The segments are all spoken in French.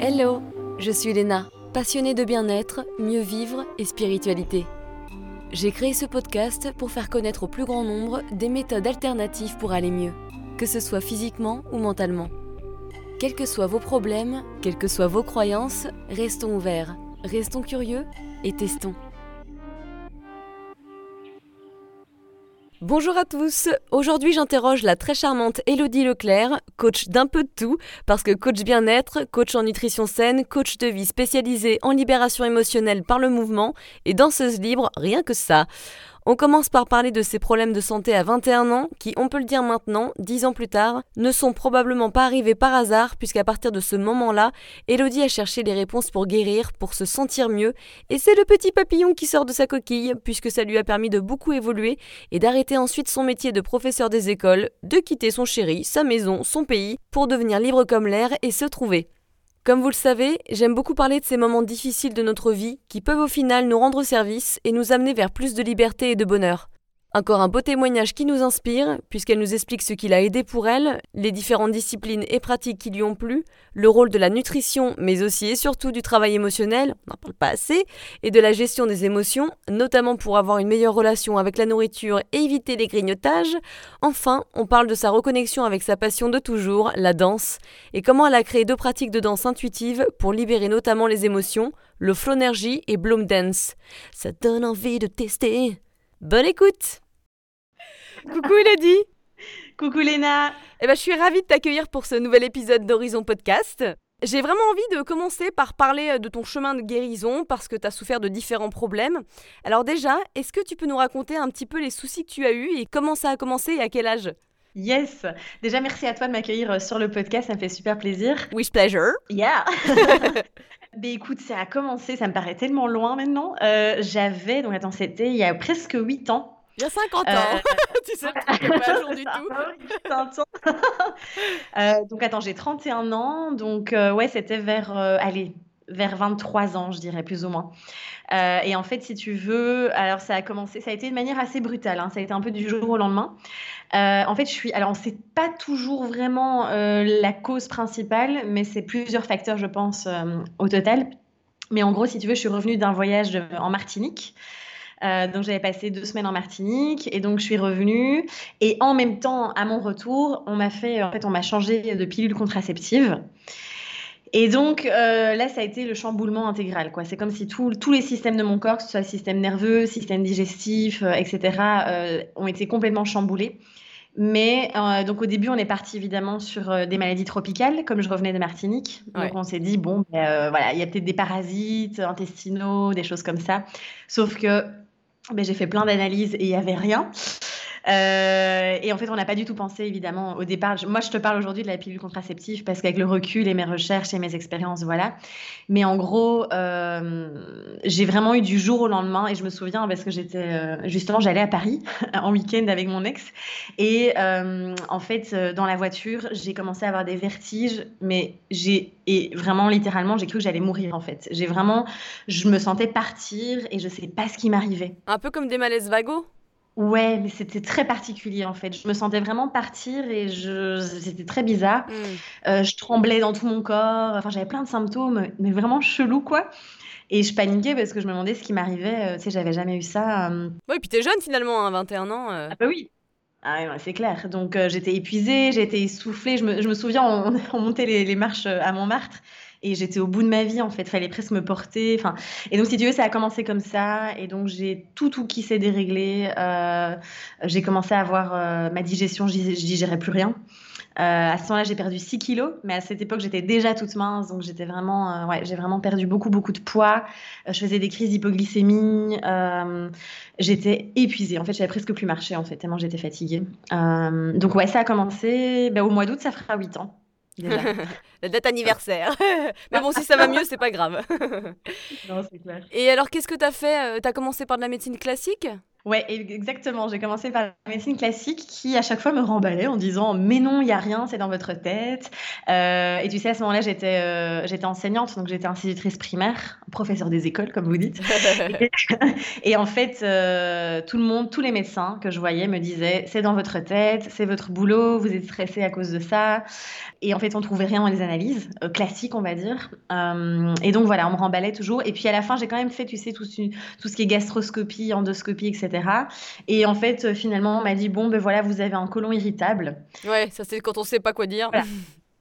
Hello, je suis Léna, passionnée de bien-être, mieux vivre et spiritualité. J'ai créé ce podcast pour faire connaître au plus grand nombre des méthodes alternatives pour aller mieux, que ce soit physiquement ou mentalement. Quels que soient vos problèmes, quelles que soient vos croyances, restons ouverts, restons curieux et testons. Bonjour à tous, aujourd'hui j'interroge la très charmante Elodie Leclerc, coach d'un peu de tout, parce que coach bien-être, coach en nutrition saine, coach de vie spécialisée en libération émotionnelle par le mouvement et danseuse libre, rien que ça. On commence par parler de ses problèmes de santé à 21 ans, qui, on peut le dire maintenant, 10 ans plus tard, ne sont probablement pas arrivés par hasard, puisqu'à partir de ce moment-là, Elodie a cherché les réponses pour guérir, pour se sentir mieux, et c'est le petit papillon qui sort de sa coquille, puisque ça lui a permis de beaucoup évoluer et d'arrêter ensuite son métier de professeur des écoles, de quitter son chéri, sa maison, son pays, pour devenir libre comme l'air et se trouver. Comme vous le savez, j'aime beaucoup parler de ces moments difficiles de notre vie qui peuvent au final nous rendre service et nous amener vers plus de liberté et de bonheur. Encore un beau témoignage qui nous inspire, puisqu'elle nous explique ce qui l'a aidé pour elle, les différentes disciplines et pratiques qui lui ont plu, le rôle de la nutrition, mais aussi et surtout du travail émotionnel, on n'en parle pas assez, et de la gestion des émotions, notamment pour avoir une meilleure relation avec la nourriture et éviter les grignotages. Enfin, on parle de sa reconnexion avec sa passion de toujours, la danse, et comment elle a créé deux pratiques de danse intuitive pour libérer notamment les émotions, le flow energy et bloom dance. Ça donne envie de tester? Bonne écoute Coucou Elodie Coucou Léna eh ben, Je suis ravie de t'accueillir pour ce nouvel épisode d'Horizon Podcast. J'ai vraiment envie de commencer par parler de ton chemin de guérison parce que tu as souffert de différents problèmes. Alors déjà, est-ce que tu peux nous raconter un petit peu les soucis que tu as eus et comment ça a commencé et à quel âge? Yes. Déjà, merci à toi de m'accueillir euh, sur le podcast. Ça me fait super plaisir. With pleasure. Yeah. Ben écoute, ça a commencé, ça me paraît tellement loin maintenant. Euh, j'avais, donc attends, c'était il y a presque 8 ans. Il y a 50 ans. Euh, tu sais, pas jour du tout. euh, donc attends, j'ai 31 ans, donc ouais, c'était vers, allez, vers 23 ans, je dirais plus ou moins. Euh, et en fait, si tu veux, alors ça a commencé, ça a été de manière assez brutale. Hein, ça a été un peu du jour au lendemain. Euh, en fait, je suis, alors sait pas toujours vraiment euh, la cause principale, mais c'est plusieurs facteurs, je pense, au total. Mais en gros, si tu veux, je suis revenue d'un voyage en Martinique. Donc j'avais passé deux semaines en Martinique et donc je suis revenue et en même temps à mon retour on m'a fait en fait on m'a changé de pilule contraceptive et donc euh, là, ça a été le chamboulement intégral. Quoi. C'est comme si tous les systèmes de mon corps, que ce soit le système nerveux, système digestif, euh, etc., euh, ont été complètement chamboulés. Mais donc au début, on est parti évidemment sur des maladies tropicales, comme je revenais de Martinique. Donc on s'est dit bon, ben, voilà, il y a peut-être des parasites intestinaux, des choses comme ça. Sauf que j'ai fait plein d'analyses et il n'y avait rien. Euh, et en fait, on n'a pas du tout pensé, évidemment, au départ. moi, je te parle aujourd'hui de la pilule contraceptive parce qu'avec le recul et mes recherches et mes expériences, voilà. Mais en gros, euh, j'ai vraiment eu du jour au lendemain. Et je me souviens parce que j'étais, euh, justement, j'allais à Paris en week-end avec mon ex. Et en fait, dans la voiture, j'ai commencé à avoir des vertiges. Mais j'ai, et vraiment, littéralement, j'ai cru que j'allais mourir, en fait. J'ai vraiment, je me sentais partir et je sais pas ce qui m'arrivait. Un peu comme des malaises vagos? Ouais, mais c'était très particulier en fait. Je me sentais vraiment partir et je... c'était très bizarre. Hmm. Euh, je tremblais dans tout mon corps. Enfin, j'avais plein de symptômes, mais vraiment chelou quoi. Et je paniquais parce que je me demandais ce qui m'arrivait. Euh, tu sais, j'avais jamais eu ça. Euh. Oui, puis t'es jeune finalement, hein, 21 ans. Ah bah oui. Ah ouais, c'est clair. Donc j'étais épuisée, j'étais essoufflée. Je me, je me souviens, on, on montait les, les, marches à Montmartre et j'étais au bout de ma vie en fait. Fallait presque me porter. Enfin et donc si tu veux ça a commencé comme ça. Et donc j'ai tout tout qui s'est déréglé. Euh, j'ai commencé à avoir euh, ma digestion. Je digérais plus rien. Euh, à ce moment-là, j'ai perdu 6 kilos, mais à cette époque, j'étais déjà toute mince, donc j'étais vraiment, ouais, j'ai vraiment perdu beaucoup, beaucoup de poids. je faisais des crises d'hypoglycémie, j'étais épuisée. En fait, j'avais presque plus marché, en fait, tellement j'étais fatiguée. donc ouais, ça a commencé, ben, au mois d'août, ça fera 8 ans. la date anniversaire. Mais bon, si ça va mieux, c'est pas grave. non, c'est clair. Et alors, qu'est-ce que tu as fait euh, Tu as commencé par de la médecine classique? Ouais, exactement. J'ai commencé par la médecine classique qui, à chaque fois, me remballait en disant Mais non, il n'y a rien, c'est dans votre tête. Euh, et tu sais, à ce moment-là, j'étais euh, j'étais enseignante, donc j'étais institutrice primaire, professeur des écoles, comme vous dites. et, en fait, euh, tout le monde, tous les médecins que je voyais me disaient C'est dans votre tête, c'est votre boulot, vous êtes stressé à cause de ça. Et en fait, on trouvait rien dans les analyses, classiques, on va dire. et donc, voilà, on me remballait toujours. Et puis, à la fin, j'ai quand même fait, tu sais, tout, tout ce qui est gastroscopie, endoscopie, etc. Et en fait, euh, finalement, on m'a dit bon, ben voilà, vous avez un côlon irritable. Ouais, ça c'est quand on sait pas quoi dire.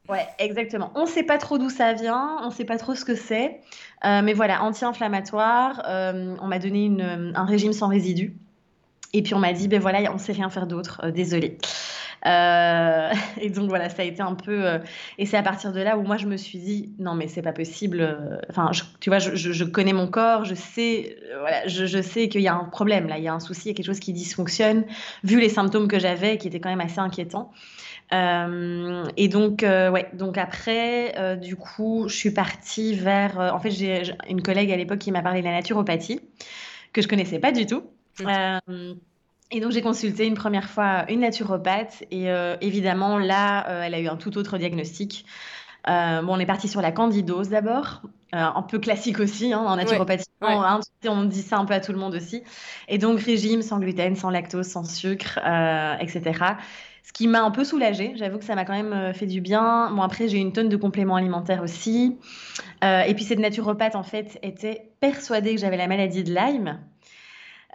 Ouais, exactement. On ne sait pas trop d'où ça vient, on ne sait pas trop ce que c'est, euh, mais voilà, anti-inflammatoire. Euh, on m'a donné une, un régime sans résidus. Et puis on m'a dit, ben voilà, on ne sait rien faire d'autre, désolé. Euh, et donc voilà, ça a été un peu. Euh, et c'est à partir de là où moi je me suis dit non mais c'est pas possible. Euh, enfin, tu vois, je, je, connais mon corps, je sais, voilà, je, je sais qu'il y a un problème là, il y a un souci, il y a quelque chose qui dysfonctionne. Vu les symptômes que j'avais, qui étaient quand même assez inquiétants. et donc, ouais, donc après, du coup, je suis partie vers. en fait, j'ai une collègue à l'époque qui m'a parlé de la naturopathie, que je connaissais pas du tout. Mmh. Et donc j'ai consulté une première fois une naturopathe et euh, évidemment là, euh, elle a eu un tout autre diagnostic. Euh, bon, on est parti sur la candidose d'abord, un peu classique aussi hein, en naturopathie. Hein, on dit ça un peu à tout le monde aussi. Et donc régime sans gluten, sans lactose, sans sucre, etc. Ce qui m'a un peu soulagée. J'avoue que ça m'a quand même fait du bien. Bon, après, j'ai eu une tonne de compléments alimentaires aussi. et puis cette naturopathe, en fait, était persuadée que j'avais la maladie de Lyme.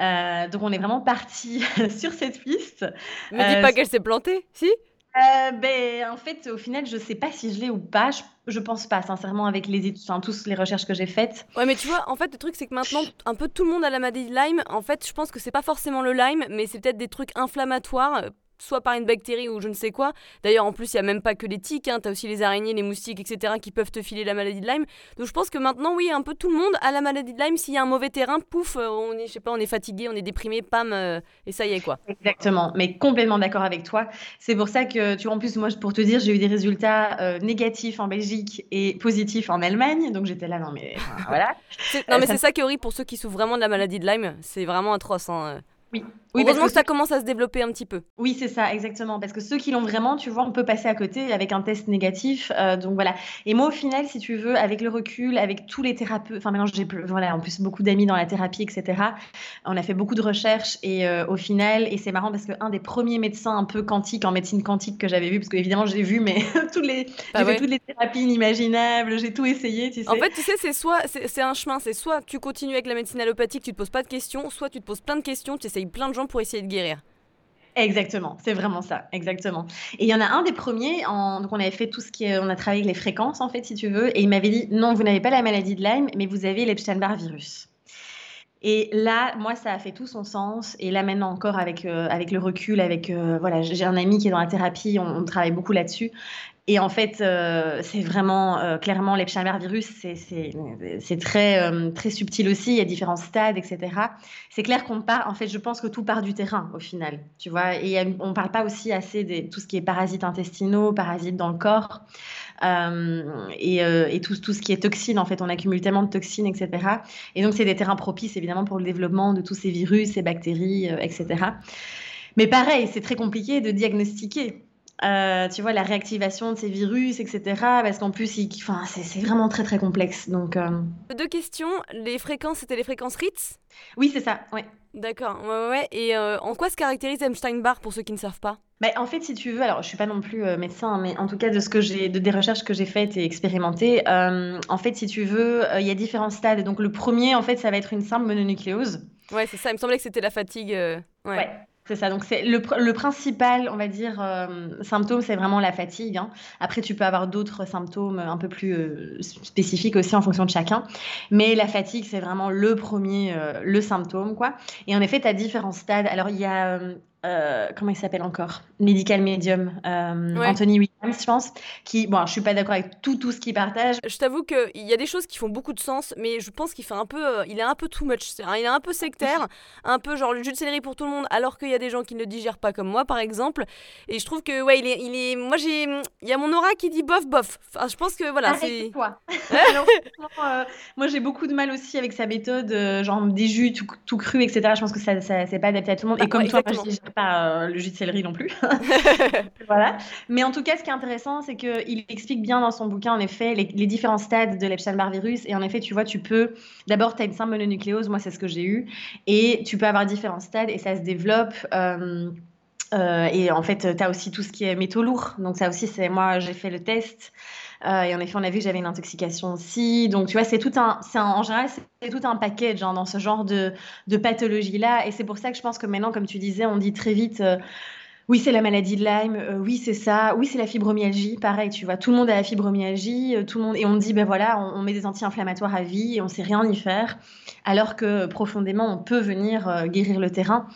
Euh, donc on est vraiment parti sur cette piste. Ne dis pas euh, qu'elle s'est plantée, si? Euh, ben, en fait, au final, je sais pas si je l'ai ou pas. Je, je, pense pas, sincèrement, avec les enfin, tous les recherches que j'ai faites. Ouais, mais tu vois, en fait, le truc, c'est que maintenant, un peu tout le monde a la maladie de Lyme. En fait, je pense que c'est pas forcément le Lyme, mais c'est peut-être des trucs inflammatoires soit par une bactérie ou je ne sais quoi. D'ailleurs, en plus, il n'y a même pas que les tiques, hein. tu as aussi les araignées, les moustiques, etc., qui peuvent te filer la maladie de Lyme. Donc je pense que maintenant, oui, un peu tout le monde a la maladie de Lyme. S'il y a un mauvais terrain, pouf, euh, on est, je sais pas, on est fatigué, on est déprimé, pam, euh, et ça y est, quoi. Exactement, mais complètement d'accord avec toi. C'est pour ça que, tu vois, en plus, moi, pour te dire, j'ai eu des résultats euh, négatifs en Belgique et positifs en Allemagne. Donc j'étais là, non, mais voilà. non, mais c'est ça qui est horrible pour ceux qui souffrent vraiment de la maladie de Lyme. C'est vraiment atroce. Hein. Oui. Oui, Heureusement que, ça commence à se développer un petit peu. Oui, c'est ça, exactement. Parce que ceux qui l'ont vraiment, tu vois, on peut passer à côté avec un test négatif. Euh, donc voilà. Et moi, au final, si tu veux, avec le recul, avec tous les thérapeutes, enfin maintenant j'ai voilà, en plus beaucoup d'amis dans la thérapie, etc. On a fait beaucoup de recherches et euh, au final, et c'est marrant parce qu'un des premiers médecins un peu quantiques en médecine quantique que j'avais vu, parce que évidemment j'ai vu, mais toutes les, bah j'ai fait toutes les thérapies inimaginables, j'ai tout essayé, tu sais. En fait, tu sais, c'est soit, c'est un chemin, c'est soit tu continues avec la médecine allopathique, tu te poses pas de questions, soit tu te poses plein de questions, tu essayes plein de gens pour essayer de guérir. Exactement, c'est vraiment ça, exactement. Et il y en a un des premiers, en, donc on avait fait tout ce qui est, on a travaillé avec les fréquences en fait, si tu veux, et il m'avait dit non, vous n'avez pas la maladie de Lyme, mais vous avez l'Epstein-Barr virus. Et là, moi, ça a fait tout son sens. Et là, maintenant encore, avec, euh, avec le recul, avec euh, voilà, j'ai un ami qui est dans la thérapie, on travaille beaucoup là-dessus. Et en fait, euh, c'est vraiment euh, clairement l'Epstein-Barr virus, c'est très, euh, très subtil aussi, il y a différents stades, etc. C'est clair qu'on part, en fait, je pense que tout part du terrain au final, tu vois. Et on ne parle pas aussi assez de tout ce qui est parasites intestinaux, parasites dans le corps, et, et tout, tout, ce qui est toxines, en fait, on accumule tellement de toxines, etc. Et donc, c'est des terrains propices, évidemment, pour le développement de tous ces virus, ces bactéries, etc. Mais pareil, c'est très compliqué de diagnostiquer. Euh, tu vois, la réactivation de ces virus, etc. Parce qu'en plus, enfin, c'est vraiment très très complexe. Donc, euh. Deux questions. Les fréquences, c'était les fréquences Ritz? Oui, c'est ça, ouais. D'accord, ouais, ouais. Et euh, en quoi se caractérise Epstein-Barr pour ceux qui ne savent pas? Bah, en fait, si tu veux, alors je suis pas non plus médecin, mais en tout cas de ce que j'ai, de des recherches que j'ai faites et expérimentées, en fait, si tu veux, il y a différents stades. Donc le premier, en fait, ça va être une simple mononucléose. Ouais, c'est ça. Il me semblait que c'était la fatigue. ouais. ouais. C'est ça. Donc, c'est le, le, principal, on va dire, euh, symptôme, c'est vraiment la fatigue. Hein. Après, tu peux avoir d'autres symptômes un peu plus euh, spécifiques aussi en fonction de chacun. Mais la fatigue, c'est vraiment le premier, euh, le symptôme, quoi. Et en effet, tu as différents stades. Alors, il y a euh, comment il s'appelle encore? Medical Medium, euh, Anthony Williams, je pense, qui, bon, je suis pas d'accord avec tout, tout ce qu'il partage. Je t'avoue qu'il y a des choses qui font beaucoup de sens, mais je pense qu'il fait un peu, euh, il est un peu too much. il est un peu sectaire, un peu genre le jus de céleri pour tout le monde, alors qu'il y a des gens qui ne le digèrent pas comme moi, par exemple. Et je trouve que, ouais, il est, il est moi j'ai, il y a mon aura qui dit bof, bof. Enfin, je pense que voilà, c'est. toi. moi j'ai beaucoup de mal aussi avec sa méthode, genre des jus tout, tout cru, etc. Je pense que ça, ça c'est pas adapté à tout le monde. Et bah, comme toi, moi, je pas euh, le jus de céleri non plus. voilà. Mais en tout cas, ce qui est intéressant, c'est qu'il explique bien dans son bouquin, en effet, les, différents stades de l'Epstein-Barr virus. Et en effet, tu vois, tu peux. D'abord, tu as une simple mononucléose, moi, c'est ce que j'ai eu. Et tu peux avoir différents stades et ça se développe. Euh, euh, et en fait, tu as aussi tout ce qui est métaux lourds. Donc, ça aussi, c'est moi, j'ai fait le test. Euh, et en effet, on a vu que j'avais une intoxication aussi. Donc, tu vois, c'est tout un, c'est en général, c'est tout un package hein, dans ce genre de, de pathologie-là. Et c'est pour ça que je pense que maintenant, comme tu disais, on dit très vite. Euh, oui, c'est la maladie de Lyme. Euh, oui, c'est ça. Oui, c'est la fibromyalgie. Pareil, tu vois, tout le monde a la fibromyalgie. tout le monde et on dit ben voilà, on, met des anti-inflammatoires à vie et on sait rien y faire, alors que profondément, on peut venir guérir le terrain.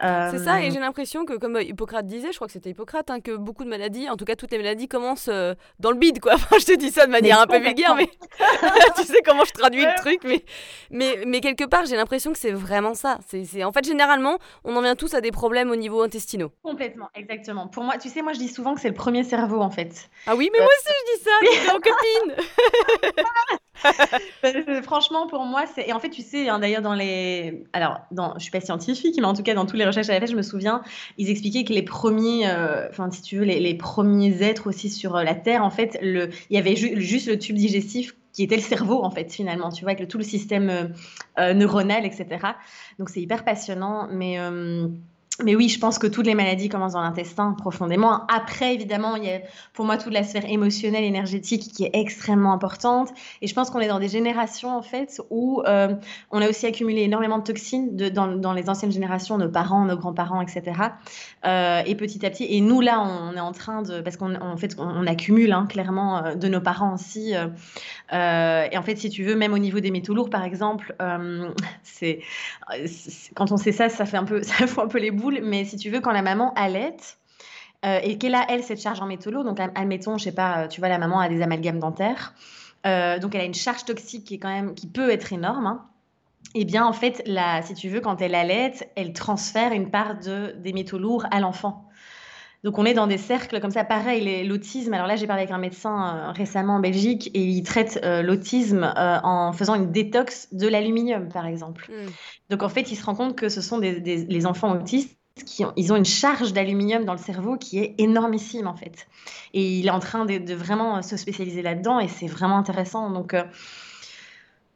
C'est ça, et euh, j'ai l'impression que, comme Hippocrate disait, je crois que c'était Hippocrate, hein, que beaucoup de maladies, en tout cas toutes les maladies, commencent euh, dans le bide, quoi. je te dis ça de manière un peu vulgaire, mais tu sais comment je traduis le truc, mais, mais, mais quelque part, j'ai l'impression que c'est vraiment ça. C'est, En fait, généralement, on en vient tous à des problèmes au niveau intestinaux. Complètement, exactement. Pour moi, tu sais, moi, je dis souvent que c'est le premier cerveau, en fait. Ah oui, mais moi aussi, je dis ça, t'es en copine Franchement, pour moi, c'est. Et en fait, tu sais, hein, d'ailleurs, dans les. Alors, dans... je suis pas scientifique, mais en tout cas, dans toutes les recherches que j'avais fait, je me souviens, ils expliquaient que les premiers. Euh, enfin, si tu veux, les, premiers êtres aussi sur euh, la Terre, en fait, le... il y avait juste le tube digestif qui était le cerveau, en fait, finalement, tu vois, avec le, tout le système euh, neuronal, etc. Donc, c'est hyper passionnant, mais. Mais oui, je pense que toutes les maladies commencent dans l'intestin profondément. Après, évidemment, il y a pour moi toute la sphère émotionnelle, énergétique qui est extrêmement importante. Et je pense qu'on est dans des générations, en fait, où euh, on a aussi accumulé énormément de toxines dans, les anciennes générations, nos parents, nos grands-parents, etc. Euh, et petit à petit, et nous, là, on est en train de... Parce qu'en en fait, on, accumule, hein, clairement, euh, de nos parents aussi. et en fait, si tu veux, même au niveau des métaux lourds, par exemple, c'est quand on sait ça, ça fait un peu, ça fout un peu les boules mais si tu veux, quand la maman allait, euh, et qu'elle a, elle, cette charge en métaux lourds, donc admettons, je sais pas, tu vois, la maman a des amalgames dentaires, euh, donc elle a une charge toxique qui, est quand même, qui peut être énorme. Hein. Eh bien, en fait, la, si tu veux, quand elle allait, elle transfère une part de, des métaux lourds à l'enfant. Donc on est dans des cercles comme ça. Pareil, l'autisme. Alors là, j'ai parlé avec un médecin euh, récemment en Belgique et il traite l'autisme en faisant une détox de l'aluminium, par exemple. Hmm. Donc en fait, il se rend compte que ce sont des, les enfants autistes ils ont une charge d'aluminium dans le cerveau qui est énormissime en fait. Et il est en train de, vraiment se spécialiser là-dedans et c'est vraiment intéressant. Donc euh,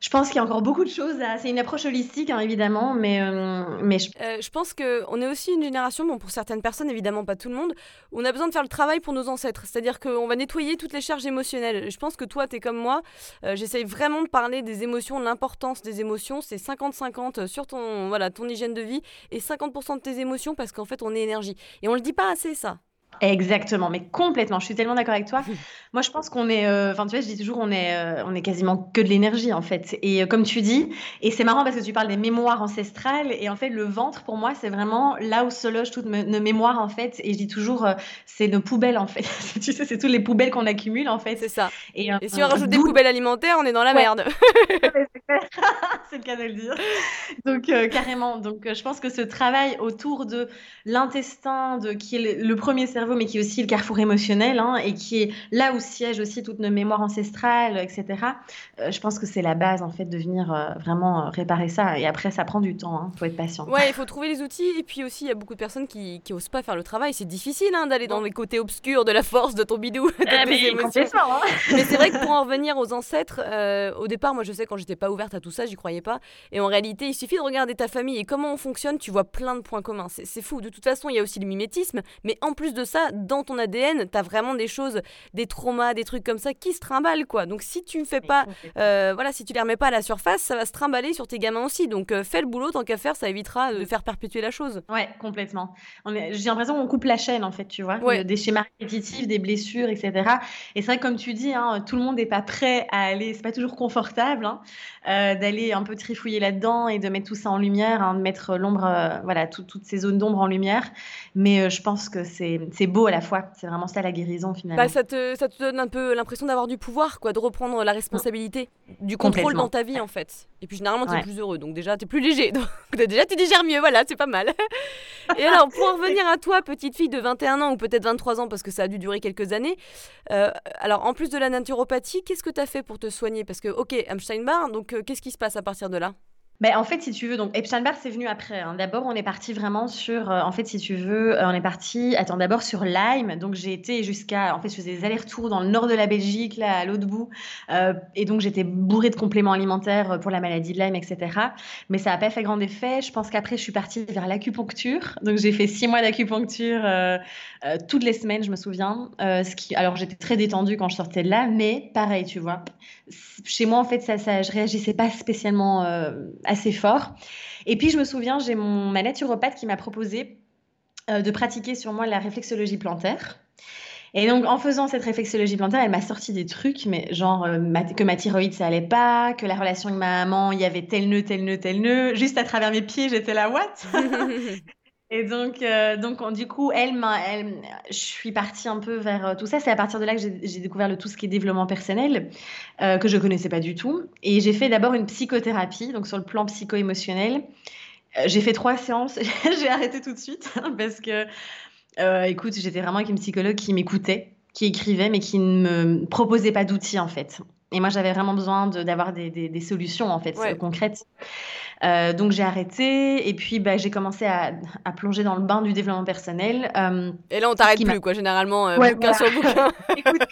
je pense qu'il y a encore beaucoup de choses. C'est une approche holistique, hein, évidemment, mais, euh, je... Euh, je pense qu'on est aussi une génération, bon, pour certaines personnes, évidemment pas tout le monde, où on a besoin de faire le travail pour nos ancêtres. C'est-à-dire qu'on va nettoyer toutes les charges émotionnelles. Je pense que toi, tu es comme moi. Euh, j'essaye vraiment de parler des émotions, l'importance des émotions. C'est 50-50 sur ton, voilà, ton hygiène de vie et 50% de tes émotions parce qu'en fait, on est énergie. Et on le dit pas assez, ça. Exactement, mais complètement. Je suis tellement d'accord avec toi. Moi, je pense qu'on est, euh, enfin, tu vois, je dis toujours, on est, euh, on est quasiment que de l'énergie en fait. Et euh, comme tu dis, et c'est marrant parce que tu parles des mémoires ancestrales, et en fait, le ventre pour moi, c'est vraiment là où se logent toutes nos mémoires en fait. Et je dis toujours, c'est nos poubelles en fait. tu sais, c'est toutes les poubelles qu'on accumule en fait. C'est ça. Et, si on rajoute des poubelles alimentaires, on est dans la merde. c'est le cas de le dire. Donc carrément. Donc je pense que ce travail autour de l'intestin, de qui est le, le premier cerveau mais qui est aussi le carrefour émotionnel, hein, et qui est là où siègent aussi toutes nos mémoires ancestrales, etc. Euh, je pense que c'est la base, en fait, de venir euh, vraiment euh, réparer ça. Et après, ça prend du temps, il hein, faut être patient. Ouais, il faut trouver les outils, et puis aussi, il y a beaucoup de personnes qui n'osent pas faire le travail. C'est difficile hein, d'aller dans les côtés obscurs de la force de ton bidou, de ah, mais, mais c'est vrai que pour en revenir aux ancêtres, au départ, moi, je sais, quand j'étais pas ouverte à tout ça, j'y croyais pas. Et en réalité, il suffit de regarder ta famille et comment on fonctionne, tu vois plein de points communs. C'est fou. De toute façon, il y a aussi le mimétisme, mais en plus de ça, ça, dans ton ADN, tu as vraiment des choses, des traumas, des trucs comme ça qui se trimballent, quoi. Donc si tu ne fais pas, euh, voilà, si tu les remets pas à la surface, ça va se trimballer sur tes gamins aussi. Donc euh, fais le boulot tant qu'à faire, ça évitera de faire perpétuer la chose. Ouais, complètement. J'ai l'impression qu'on coupe la chaîne, en fait, tu vois, des schémas répétitifs, des blessures, etc. Et c'est vrai, comme tu dis, hein, tout le monde n'est pas prêt à aller, c'est pas toujours confortable hein, d'aller un peu trifouiller là-dedans et de mettre tout ça en lumière, hein, de mettre l'ombre, voilà, toutes ces zones d'ombre en lumière. Mais je pense que c'est beau à la fois. C'est vraiment ça la guérison finalement. Bah, ça, te, ça te donne un peu l'impression d'avoir du pouvoir, quoi, de reprendre la responsabilité, du contrôle dans ta vie en fait. Et puis généralement, tu es plus heureux, donc déjà, tu es plus léger. Donc déjà, tu digères mieux, voilà, c'est pas mal. Et alors, pour en revenir à toi, petite fille de 21 ans ou peut-être 23 ans, parce que ça a dû durer quelques années, euh, alors en plus de la naturopathie, qu'est-ce que tu as fait pour te soigner? Parce que, ok, Epstein-Barr, donc euh, qu'est-ce qui se passe à partir de là? En fait, si tu veux, donc Epstein-Barr, c'est venu après. Hein. D'abord, on est parti vraiment sur, euh, en fait, si tu veux, euh, on est parti, attends, d'abord sur Lyme. Donc, j'ai été jusqu'à, en fait, je faisais des allers-retours dans le nord de la Belgique, là, à l'autre bout. Euh, et donc, j'étais bourrée de compléments alimentaires pour la maladie de Lyme, etc. Mais ça n'a pas fait grand effet. Je pense qu'après, je suis partie vers l'acupuncture. Donc, j'ai fait six mois d'acupuncture toutes les semaines, je me souviens. alors, j'étais très détendue quand je sortais de là, mais pareil, tu vois. Chez moi, en fait, ça, ça je réagissais pas spécialement assez fort. Et puis, je me souviens, j'ai mon, ma naturopathe qui m'a proposé euh, de pratiquer sur moi la réflexologie plantaire. Et donc, en faisant cette réflexologie plantaire, elle m'a sorti des trucs, mais genre euh, que ma thyroïde, ça allait pas, que la relation avec ma maman, il y avait tel nœud, tel nœud, tel nœud. Juste à travers mes pieds, j'étais là, what? Et donc, euh, donc du coup, elle, elle, je suis partie un peu vers euh, tout ça. C'est à partir de là que j'ai découvert le tout ce qui est développement personnel, euh, que je connaissais pas du tout. Et j'ai fait d'abord une psychothérapie, donc sur le plan psycho-émotionnel. j'ai fait trois séances. j'ai arrêté tout de suite parce que, écoute, j'étais vraiment avec une psychologue qui m'écoutait, qui écrivait, mais qui ne me proposait pas d'outils en fait. Et moi, j'avais vraiment besoin d'avoir des, des, des, solutions en fait concrètes. Euh, donc j'ai arrêté et puis bah, j'ai commencé à, à, plonger dans le bain du développement personnel. Euh, et là on t'arrête plus quoi, généralement euh, bouquin sur bouquin. Écoute,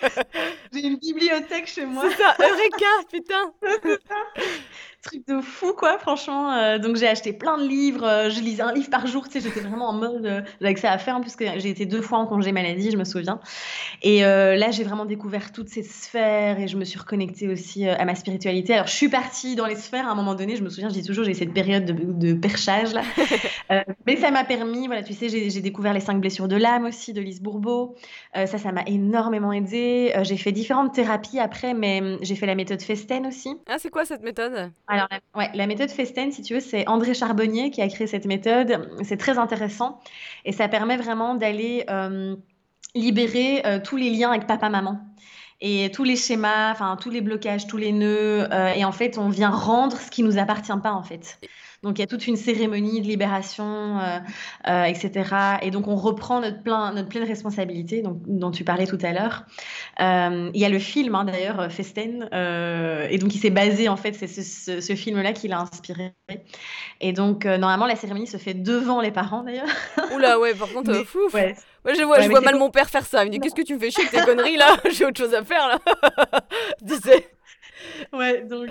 j'ai une bibliothèque chez moi. C'est ça, Eureka, putain. truc de fou, quoi, franchement. Euh, donc, j'ai acheté plein de livres. Euh, je lisais un livre par jour. Tu sais, j'étais vraiment en mode. Euh, j'avais que ça à faire, puisque j'ai été deux fois en congé maladie, je me souviens. Et là, j'ai vraiment découvert toutes ces sphères et je me suis reconnectée aussi à ma spiritualité. Alors, je suis partie dans les sphères à un moment donné. Je me souviens, je dis toujours, j'ai cette période de, de perchage, là. mais ça m'a permis, voilà, tu sais, j'ai découvert les cinq blessures de l'âme aussi, de Lise Bourbeau. ça, ça m'a énormément aidé. j'ai fait différentes thérapies après, mais hum, j'ai fait la méthode Festen aussi. Ah, c'est quoi cette méthode? Alors, la, ouais, la méthode Festen, si tu veux, c'est André Charbonnier qui a créé cette méthode. C'est très intéressant et ça permet vraiment d'aller euh, libérer euh, tous les liens avec papa-maman et tous les schémas, enfin tous les blocages, tous les nœuds. Euh, et en fait, on vient rendre ce qui nous appartient pas en fait. Donc il y a toute une cérémonie de libération, euh, euh, etc. Et donc on reprend notre, plein, notre pleine responsabilité, donc, dont tu parlais tout à l'heure. Euh, il y a le film hein, d'ailleurs, Festen, et donc il s'est basé en fait, c'est ce, ce, film-là qui l'a inspiré. Et donc normalement la cérémonie se fait devant les parents d'ailleurs. Oula ouais, par contre, fou. Ouais. Moi, je vois, je vois mal mon père faire ça. Il me dit Qu'est-ce que tu me fais chier avec tes conneries là? J'ai autre chose à faire là. Disais. Ouais, donc.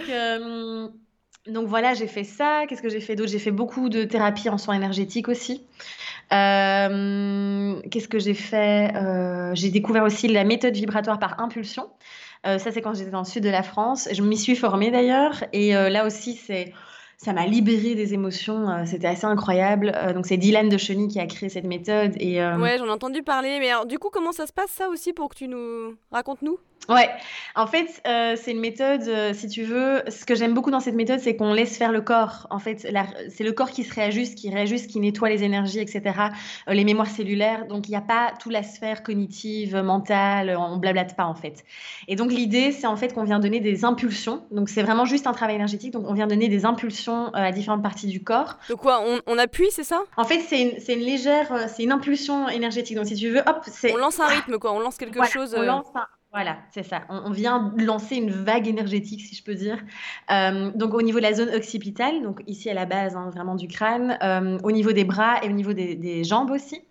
Donc voilà, j'ai fait ça. Qu'est-ce que j'ai fait d'autre? J'ai fait beaucoup de thérapie en soins énergétiques aussi. Euh, qu'est-ce que j'ai fait? Euh, J'ai découvert aussi la méthode vibratoire par impulsion. Euh, ça, c'est quand j'étais dans le sud de la France. Je m'y suis formée d'ailleurs. Et là aussi, c'est ça m'a libéré des émotions. C'était assez incroyable. donc, c'est Dylan de Cheny qui a créé cette méthode. Et, Ouais, j'en ai entendu parler. Mais alors, du coup, comment ça se passe ça aussi pour que tu nous racontes nous? Ouais, en fait, euh, c'est une méthode, euh, si tu veux, ce que j'aime beaucoup dans cette méthode, c'est qu'on laisse faire le corps. En fait, c'est le corps qui se réajuste, qui réajuste, qui nettoie les énergies, etc., euh, les mémoires cellulaires. Donc, il n'y a pas toute la sphère cognitive, mentale, on blablate pas, en fait. Et donc, l'idée, c'est en fait qu'on vient donner des impulsions. Donc, c'est vraiment juste un travail énergétique. Donc, on vient donner des impulsions à différentes parties du corps. Donc, quoi, on, appuie, c'est ça? En fait, c'est une, une, légère, c'est une impulsion énergétique. Donc, si tu veux, hop, c'est... On lance un rythme, quoi, on lance quelque chose... On lance un voilà, c'est ça. On, vient lancer une vague énergétique, si je peux dire. Euh, donc au niveau de la zone occipitale, donc ici à la base hein, vraiment du crâne, euh, au niveau des bras et au niveau des, jambes aussi.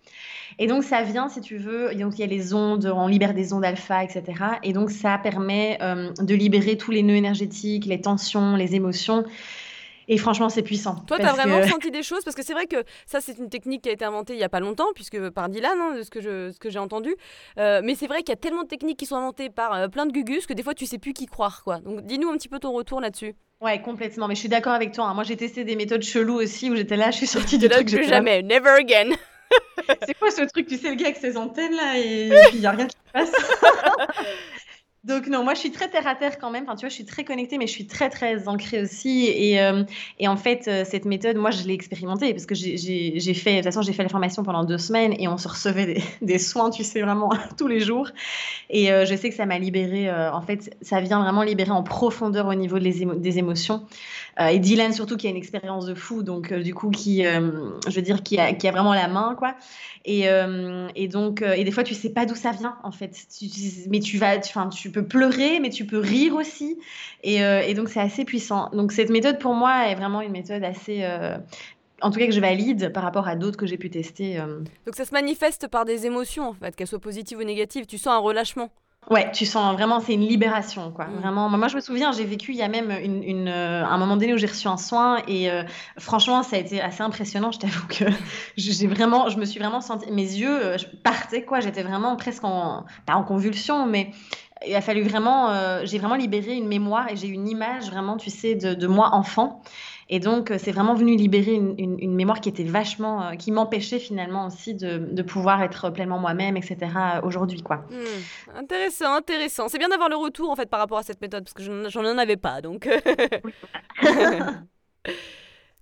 Et donc ça vient, si tu veux, donc il y a les ondes, on libère des ondes alpha, etc. Et donc ça permet euh, de libérer tous les nœuds énergétiques, les tensions, les émotions. Et franchement, c'est puissant. Toi, tu as vraiment senti des choses? Parce que c'est vrai que ça, c'est une technique qui a été inventée il n'y a pas longtemps, puisque par Dylan, hein, de ce que, je, ce que j'ai entendu. Euh, mais c'est vrai qu'il y a tellement de techniques qui sont inventées par euh, plein de gugus que des fois, tu sais plus qui croire. quoi. Donc, dis-nous un petit peu ton retour là-dessus. Ouais, complètement. Mais je suis d'accord avec toi. Hein. Moi, j'ai testé des méthodes cheloues aussi où j'étais là, je suis sortie du truc. Plus jamais, never again. c'est quoi ce truc, tu sais, le gars avec ses antennes là et puis il n'y a rien qui passe Donc non, moi je suis très terre à terre quand même. Enfin, tu vois, je suis très connectée, mais je suis très très ancrée aussi. Et, euh, en fait, euh, cette méthode, moi je l'ai expérimentée parce que j'ai fait, de toute façon, j'ai fait la formation pendant deux semaines et on se recevait des, soins, tu sais, vraiment tous les jours. Et euh, je sais que ça m'a libérée. en fait, ça vient vraiment libérer en profondeur au niveau des émotions. Et Dylan surtout qui a une expérience de fou, donc du coup qui, je veux dire, qui a, vraiment la main, quoi. Et, et donc, et des fois tu sais pas d'où ça vient en fait. mais tu vas, tu tu peux pleurer, mais tu peux rire aussi. Euh, et, donc, c'est assez puissant. Donc, cette méthode, pour moi, est vraiment une méthode assez... Euh, en tout cas, que je valide par rapport à d'autres que j'ai pu tester. Euh. Donc, ça se manifeste par des émotions, en fait, qu'elles soient positives ou négatives. Tu sens un relâchement Ouais, tu sens vraiment, c'est une libération, quoi. Mmh. Vraiment. Moi, je me souviens, j'ai vécu il y a même une, un moment donné où j'ai reçu un soin et franchement, ça a été assez impressionnant. Je t'avoue que j'ai vraiment, je me suis vraiment sentie, mes yeux partaient, quoi. J'étais vraiment presque en, pas en convulsion, mais il a fallu vraiment, euh, j'ai vraiment libéré une mémoire et j'ai une image vraiment, tu sais, de, moi enfant. Et donc, euh, c'est vraiment venu libérer une, mémoire qui était vachement, euh, qui m'empêchait finalement aussi de, pouvoir être pleinement moi-même, etc. aujourd'hui, quoi. Hmm. Intéressant, intéressant. C'est bien d'avoir le retour en fait par rapport à cette méthode parce que j'en en avais pas, donc.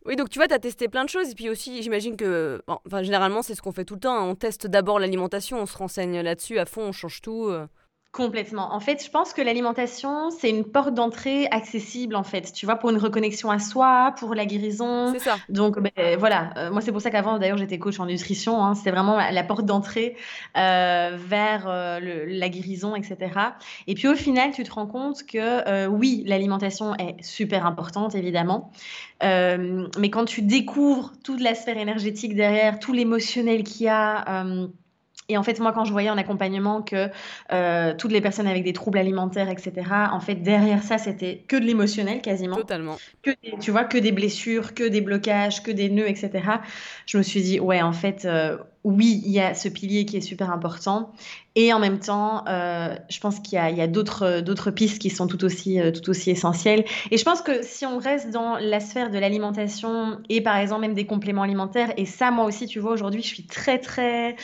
Oui, donc tu vois, tu as testé plein de choses. Et puis aussi, j'imagine que, enfin, généralement, c'est ce qu'on fait tout le temps. Hein. On teste d'abord l'alimentation, on se renseigne là-dessus à fond, on change tout. Complètement. En fait, je pense que l'alimentation, c'est une porte d'entrée accessible, en fait. Tu vois, pour une reconnexion à soi, pour la guérison. C'est ça. Donc, ben, voilà. Euh, moi, c'est pour ça qu'avant, d'ailleurs, j'étais coach en nutrition. Hein. C'était vraiment la, porte d'entrée euh, vers euh, la guérison, etc. Et puis, au final, tu te rends compte que oui, l'alimentation est super importante, évidemment. mais quand tu découvres toute la sphère énergétique derrière, tout l'émotionnel qu'il y a, et en fait, moi, quand je voyais en accompagnement que euh, toutes les personnes avec des troubles alimentaires, etc., en fait, derrière ça, c'était que de l'émotionnel quasiment. Totalement. Que tu vois, que des blessures, que des blocages, que des nœuds, etc. Je me suis dit, ouais, en fait, euh, oui, il y a ce pilier qui est super important. Et en même temps, euh, je pense qu'il y a, d'autres, d'autres pistes qui sont tout aussi, tout aussi essentielles. Et je pense que si on reste dans la sphère de l'alimentation et par exemple même des compléments alimentaires, et ça, moi aussi, tu vois, aujourd'hui, je suis très, très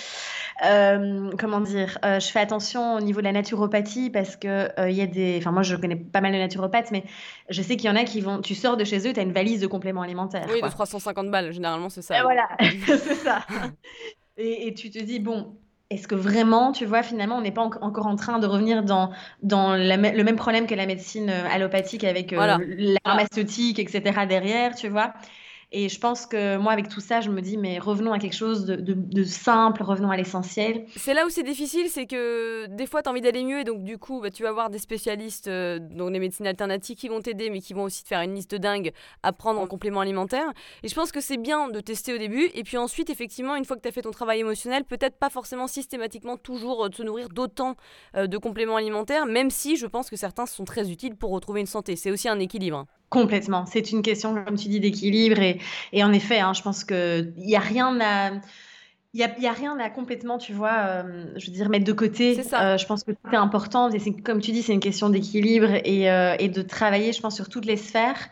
euh, comment dire euh, Je fais attention au niveau de la naturopathie parce que euh, il y a des. Enfin, moi, je connais pas mal de naturopathes, mais je sais qu'il y en a qui vont. Tu sors de chez eux, tu as une valise de compléments alimentaires. Oui, de 350 balles, généralement, c'est ça. Et voilà, c'est ça. Et, tu te dis, bon, est-ce que vraiment, tu vois, finalement, on n'est pas encore en train de revenir dans, dans le même problème que la médecine allopathique avec la pharmaceutique, etc. derrière, tu vois? Et je pense que moi, avec tout ça, je me dis, mais revenons à quelque chose de, simple, revenons à l'essentiel. C'est là où c'est difficile, c'est que des fois, tu as envie d'aller mieux, et donc du coup, bah, tu vas voir des spécialistes euh, dans les médecines alternatives qui vont t'aider, mais qui vont aussi te faire une liste dingue à prendre en complément alimentaire. Et je pense que c'est bien de tester au début, et puis ensuite, effectivement, une fois que tu as fait ton travail émotionnel, peut-être pas forcément systématiquement toujours de se nourrir d'autant euh, de compléments alimentaires, même si je pense que certains sont très utiles pour retrouver une santé. C'est aussi un équilibre. Complètement. C'est une question, comme tu dis, d'équilibre. Et, et, en effet, hein, je pense qu'il n'y a rien à. Il a, rien à complètement, tu vois, euh, je veux dire, mettre de côté. Ça. Euh, je pense que c'est important. Et comme tu dis, c'est une question d'équilibre et, euh, et, de travailler, je pense, sur toutes les sphères.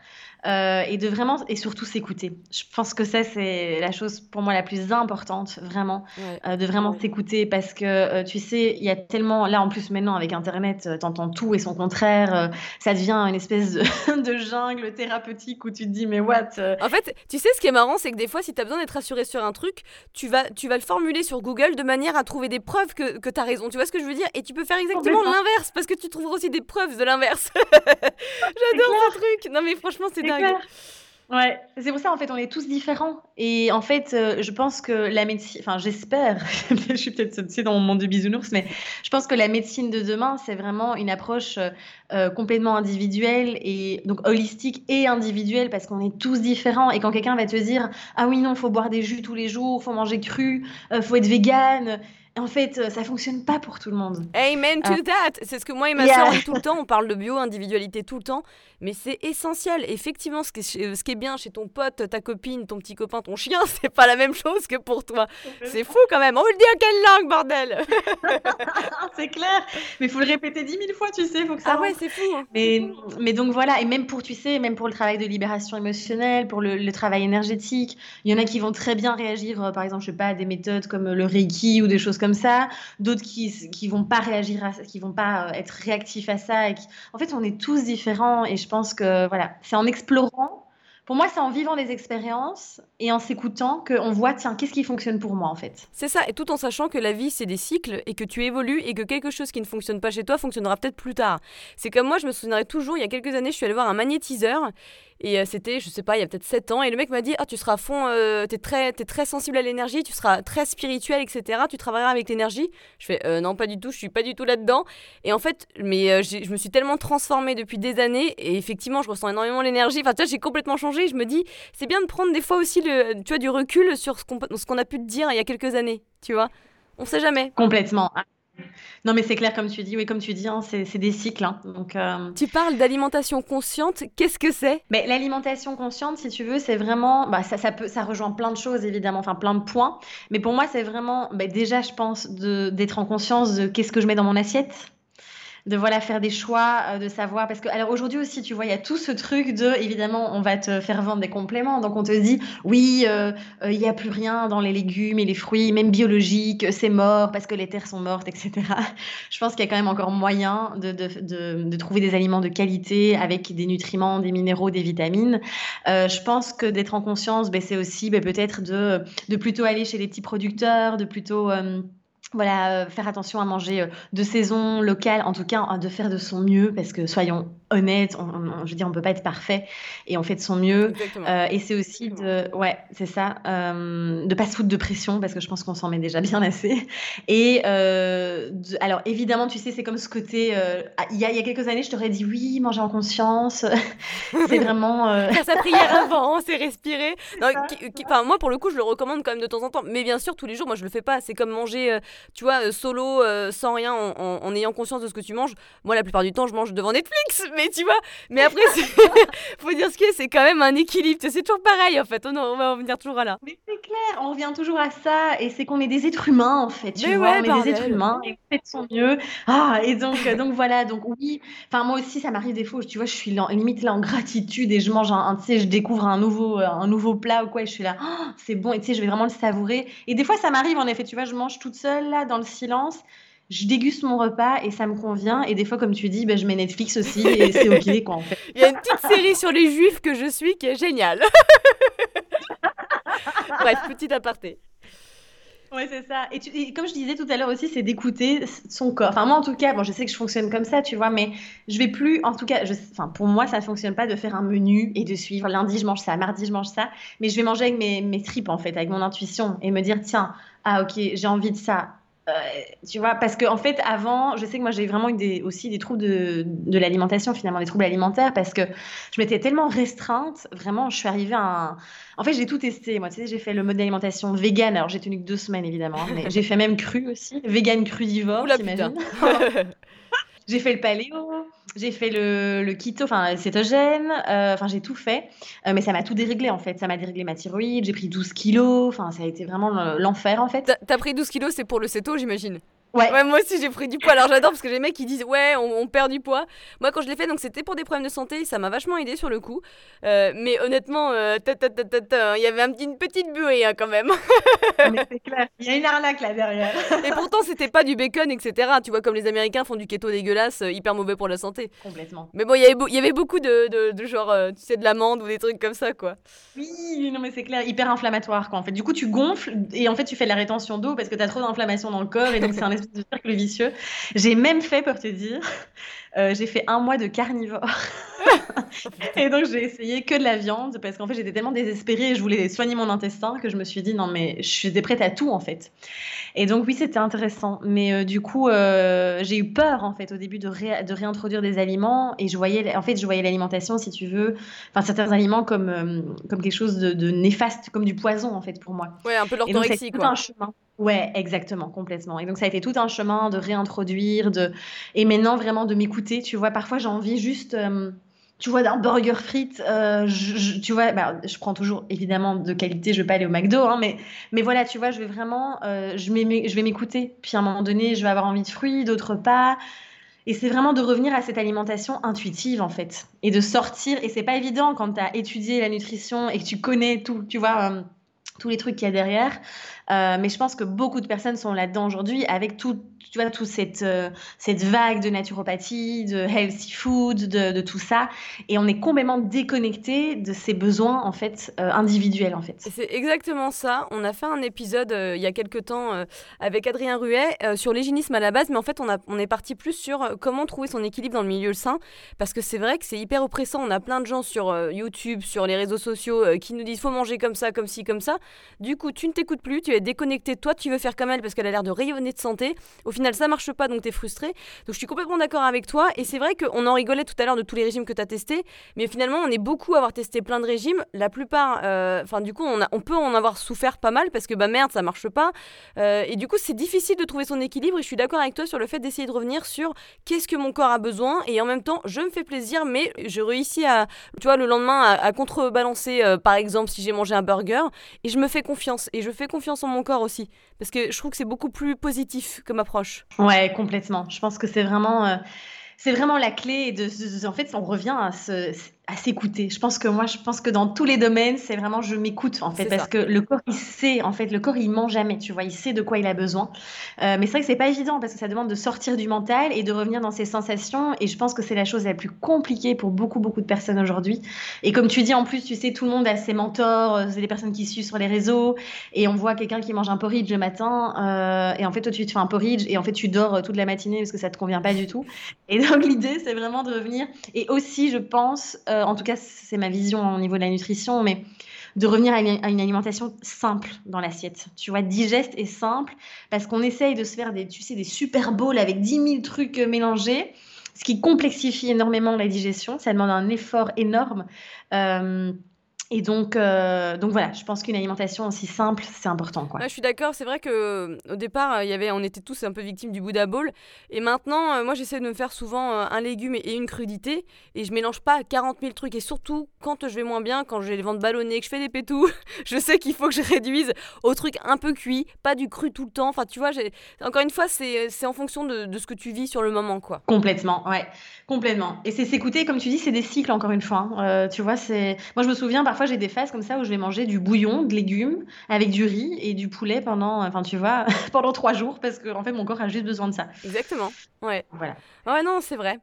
Euh, et de vraiment et surtout s'écouter. Je pense que ça c'est la chose pour moi la plus importante vraiment euh, de vraiment s'écouter parce que euh, tu sais il y a tellement là en plus maintenant avec internet t'entends tout et son contraire ça devient une espèce de, jungle thérapeutique où tu te dis mais what En fait tu sais ce qui est marrant c'est que des fois si tu as besoin d'être rassuré sur un truc tu vas tu vas le formuler sur Google de manière à trouver des preuves que, que tu as raison. Tu vois ce que je veux dire? Et tu peux faire exactement l'inverse parce que tu trouveras aussi des preuves de l'inverse. J'adore ce truc. Non mais franchement c'est Ouais, c'est pour ça en fait on est tous différents. Et en fait euh, je pense que la médecine, enfin j'espère, je suis peut-être dans mon monde de bisounours, mais je pense que la médecine de demain c'est vraiment une approche euh, complètement individuelle et donc holistique et individuelle parce qu'on est tous différents. Et quand quelqu'un va te dire ah oui non faut boire des jus tous les jours, faut manger cru, euh, faut être vegan, en fait, euh, ça fonctionne pas pour tout le monde. Amen to Euh, that! C'est ce que moi et ma yeah. dit tout le temps. On parle de bio, individualité tout le temps, mais c'est essentiel. Effectivement, ce qui est, chez- ce qui est bien chez ton pote, ta copine, ton petit copain, ton chien, c'est pas la même chose que pour toi. C'est fou quand même. On le dit en quelle langue, bordel? c'est clair. Mais il faut le répéter dix mille fois, tu sais, faut que ça Ah ouais, c'est fou. hein. Mais, mais donc voilà, et même pour, tu sais, même pour le travail de libération émotionnelle, pour le, le travail énergétique, il y en a qui vont très bien réagir, euh, par exemple, je sais pas, à des méthodes comme le Reiki ou des choses comme ça, d'autres qui qui vont pas réagir à ça, qui vont pas euh, être réactifs à ça. Et qui... En fait, on est tous différents et je pense que voilà, c'est en explorant. Pour moi, c'est en vivant des expériences et en s'écoutant qu'on voit, tiens, qu'est-ce qui fonctionne pour moi en fait. C'est ça, et tout en sachant que la vie c'est des cycles et que tu évolues et que quelque chose qui ne fonctionne pas chez toi fonctionnera peut-être plus tard. C'est comme moi, je me souviendrai toujours, il y a quelques années, je suis allée voir un magnétiseur et euh, c'était, je sais pas, il y a peut-être 7 ans, et le mec m'a dit Ah, tu seras à fond, euh, t'es très, t'es très sensible à l'énergie, tu seras très spirituel, etc. Tu travailleras avec l'énergie. Je fais Euh, Non, pas du tout, je suis pas du tout là-dedans. Et en fait, mais je me suis tellement transformée depuis des années et effectivement, je ressens énormément l'énergie. Enfin, tu vois, j'ai complètement changé. Je me dis C'est bien de prendre des fois aussi le, tu vois, du recul sur ce qu'on, a pu te dire il y a quelques années, tu vois. On sait jamais. Complètement. Non, mais c'est clair, comme tu dis, oui, comme tu dis, hein, c'est des cycles. hein. Donc, euh, Tu parles d'alimentation consciente, qu'est-ce que c'est? Mais l'alimentation consciente, si tu veux, c'est vraiment, bah, ça, ça peut, ça rejoint plein de choses évidemment, enfin plein de points. Mais pour moi, c'est vraiment, bah, déjà, je pense, d'être en conscience de qu'est-ce que je mets dans mon assiette, de voilà faire des choix, euh, de savoir. Parce que alors aujourd'hui aussi, tu vois, il y a tout ce truc de, évidemment, on va te faire vendre des compléments, donc on te dit, oui, euh, euh, il y a plus rien dans les légumes et les fruits, même biologiques, c'est mort parce que les terres sont mortes, etc. Je pense qu'il y a quand même encore moyen de, de, de, de trouver des aliments de qualité avec des nutriments, des minéraux, des vitamines. Euh, je pense que d'être en conscience, ben, c'est aussi ben, peut-être de, de plutôt aller chez les petits producteurs, de plutôt voilà, euh, faire attention à manger euh, de saison, local, en tout cas euh, de faire de son mieux, parce que soyons honnêtes, on, on- je veux dire, on peut pas être parfait et on fait de son mieux. Euh, et c'est aussi de, ouais, c'est ça, euh, de pas se foutre de pression parce que je pense qu'on s'en met déjà bien assez. Et euh, de- alors évidemment, tu sais, c'est comme ce côté. ah, Il y, a, y a quelques années, je t'aurais dit oui, manger en conscience. c'est vraiment. Faire sa prière avant, c'est respirer. Enfin, moi, pour le coup, je le recommande quand même de temps en temps. Mais bien sûr, tous les jours, moi, je le fais pas. C'est comme manger, tu vois, solo, sans rien, en, en- en ayant conscience de ce que tu manges. Moi, la plupart du temps, je mange devant Netflix. Mais tu vois, mais après, faut dire ce a, c'est quand même un équilibre. C'est toujours pareil, en fait. On, on va en venir toujours à là. Mais c'est clair, on revient toujours à ça, et c'est qu'on est des êtres humains en fait, tu Mais vois, ouais, on est des êtres humains, et on fait de son mieux. Ah, et donc, euh, donc voilà, donc oui, enfin moi aussi ça m'arrive des fois, où, tu vois, je suis là- limite là en gratitude et je mange un, un- tu sais, je découvre un nouveau, euh, un nouveau plat ou quoi, et je suis là, Ah, c'est bon, et tu sais, je vais vraiment le savourer. Et des fois ça m'arrive en effet, tu vois, je mange toute seule là dans le silence. Je déguste mon repas et ça me convient. Et des fois, comme tu dis, ben, je mets Netflix aussi et c'est ok quoi en fait. Il y a une petite série sur les juifs que je suis qui est géniale. Bref, petit aparté. Ouais, c'est ça. Et, tu- et comme je disais tout à l'heure aussi, c'est d'écouter son corps. Enfin, moi, en tout cas, bon, je sais que je fonctionne comme ça, tu vois, mais je vais plus, en tout cas, je, enfin, pour moi, ça ne fonctionne pas de faire un menu et de suivre lundi, je mange ça, mardi, je mange ça, mais je vais manger avec mes, mes tripes, en fait, avec mon intuition et me dire, tiens, ah, ok, j'ai envie de ça. Euh, tu vois, parce que en fait, avant, je sais que moi j'ai vraiment eu des, aussi des troubles de, de l'alimentation, finalement, des troubles alimentaires, parce que je m'étais tellement restreinte, vraiment, je suis arrivée à un, en fait, j'ai tout testé. Moi, tu sais, j'ai fait le mode d'alimentation vegan. Alors, j'ai tenu que deux semaines, évidemment. hein, mais j'ai fait même cru aussi. Vegan crudivore, t'imagines? J'ai fait le paléo. J'ai fait le, keto, enfin, cétogène. euh, Enfin, j'ai tout fait. Euh, mais ça m'a tout déréglé, en fait. Ça m'a déréglé ma thyroïde. J'ai pris 12 kilos. Enfin, ça a été vraiment le- l'enfer, en fait. T'as pris 12 kilos, c'est pour le céto, j'imagine? Ouais. Ouais, moi aussi j'ai pris du poids. Alors j'adore parce que les mecs qui disent ouais, on, on perd du poids. Moi quand je l'ai fait, donc c'était pour des problèmes de santé, ça m'a vachement aidé sur le coup. Euh, mais honnêtement, euh, ta, ta, ta, ta, ta, il y avait un une petite buée hein, quand même. C'est clair. Il y a une arnaque là derrière. Et pourtant c'était pas du bacon, etc. Tu vois, comme les Américains font du keto dégueulasse, euh, hyper mauvais pour la santé. Complètement. Mais bon, il y avait beau- il y avait beaucoup de, de, de genre, euh, tu sais, de l'amande ou des trucs comme ça quoi. Oui, non, mais c'est clair. Hyper inflammatoire, quoi. En fait, du coup, tu gonfles et en fait, tu fais de la rétention d'eau parce que tu as trop d'inflammation dans le corps et donc c'est un de cercle vicieux. J'ai même fait, pour te dire, euh, j'ai fait un mois de carnivore. et donc, j'ai essayé que de la viande parce qu'en fait, j'étais tellement désespérée et je voulais soigner mon intestin que je me suis dit, non, mais je suis prête à tout, en fait. Et donc, oui, c'était intéressant. Mais euh, du coup, euh, j'ai eu peur, en fait, au début de, ré- de réintroduire des aliments et je voyais, en fait, je voyais l'alimentation, si tu veux, enfin, certains aliments comme, euh, comme quelque chose de, de néfaste, comme du poison, en fait, pour moi. Ouais, un peu l'orthorexie tout quoi. un chemin. Ouais, exactement, complètement. Et donc ça a été tout un chemin de réintroduire, de et maintenant vraiment de m'écouter. Tu vois, parfois j'ai envie juste, hem, tu vois, d'un burger frites. heu, je tu vois, bah, je prends toujours évidemment de qualité, je vais pas aller au McDo, hein, mais mais voilà, tu vois, je vais vraiment, heu, je vais m'écouter. Puis à un moment donné, je vais avoir envie de fruits, d'autres pas. Et c'est vraiment de revenir à cette alimentation intuitive en fait et de sortir et c'est pas évident quand tu as étudié la nutrition et que tu connais tout, tu vois, hem, tous les trucs qu'il y a derrière. Heu, mais je pense que beaucoup de personnes sont là-dedans aujourd'hui avec tout tu vois, toute cette, heu, cette vague de naturopathie, de healthy food, de tout ça et on est complètement déconnecté de ses besoins, en fait, heu, individuels, en fait. C'est exactement ça. On a fait un épisode, il y a quelque temps, avec Adrien Ruet, sur l'hygiénisme à la base, mais en fait, on a on est parti plus sur, comment trouver son équilibre dans le milieu sain. Parce que c'est vrai que c'est hyper oppressant. On a plein de gens sur, YouTube, sur les réseaux sociaux, qui nous disent: «Faut manger comme ça, comme ci, comme ça». Du coup, tu ne t'écoutes plus, tu es déconnecté. Toi, tu veux faire comme elle parce qu'elle a l'air de rayonner de santé. Au final, ça marche pas, donc tu es frustré. Donc je suis complètement d'accord avec toi. Et c'est vrai qu'on en rigolait tout à l'heure de tous les régimes que tu as testés. Mais finalement, on est beaucoup à avoir testé plein de régimes. La plupart, euh, enfin, du coup, on, peut en avoir souffert pas mal parce que bah merde, ça marche pas. Euh, et du coup, c'est difficile de trouver son équilibre. Et je suis d'accord avec toi sur le fait d'essayer de revenir sur qu'est-ce que mon corps a besoin. Et en même temps, je me fais plaisir, mais je réussis à, tu vois, le lendemain à, à contrebalancer, euh, par exemple, si j'ai mangé un burger. Et je me fais confiance. Et je fais confiance mon corps aussi. Parce que je trouve que c'est beaucoup plus positif comme approche. Ouais, complètement. Je pense que c'est vraiment, euh, c'est vraiment la clé de, de, en fait, on revient à ce, à s'écouter. Je pense que moi, je pense que dans tous les domaines, c'est vraiment je m'écoute en fait, parce ça. que le corps il sait, en fait, le corps il ment jamais, tu vois, il sait de quoi il a besoin. Euh, mais c'est vrai que c'est pas évident parce que ça demande de sortir du mental et de revenir dans ses sensations. Et je pense que c'est la chose la plus compliquée pour beaucoup beaucoup de personnes aujourd'hui. Et comme tu dis en plus, tu sais, tout le monde a ses mentors, euh, c'est des personnes qui suivent sur les réseaux et on voit quelqu'un qui mange un porridge le matin euh, et en fait toi tu te fais un porridge et en fait tu dors toute la matinée parce que ça te convient pas du tout. Et donc l'idée c'est vraiment de revenir et aussi je pense euh, en tout cas, c'est ma vision au niveau de la nutrition, mais de revenir à une, alimentation simple dans l'assiette. Tu vois, digeste et simple, parce qu'on essaye de se faire des, tu des super bowls avec 10 000 trucs mélangés, ce qui complexifie énormément la digestion. Ça demande un effort énorme. Euh, et donc, euh, donc voilà, je pense qu'une alimentation aussi simple, c'est important. Quoi. Ouais, je suis d'accord, c'est vrai que au départ, il y avait, on était tous un peu victimes du Buddha Bowl. Et maintenant, euh, moi, j'essaie de me faire souvent euh, un légume et une crudité. Et je mélange pas 40 000 trucs. Et surtout, quand je vais moins bien, quand j'ai les ventres ballonnés, que je fais des pétous, je sais qu'il faut que je réduise au truc un peu cuit, pas du cru tout le temps. Enfin, tu vois, encore une fois, c'est en fonction de, de, ce que tu vis sur le moment. quoi. Complètement, ouais, complètement. Et c'est s'écouter, comme tu dis, c'est des cycles, encore une fois. Hein. tu vois, c'est. Moi, je me souviens, parfois, j'ai des phases comme ça où je vais manger du bouillon, de légumes, avec du riz et du poulet pendant, enfin tu vois, pendant trois jours parce que en fait mon corps a juste besoin de ça. Exactement. Ouais. Voilà. Ouais non c'est vrai.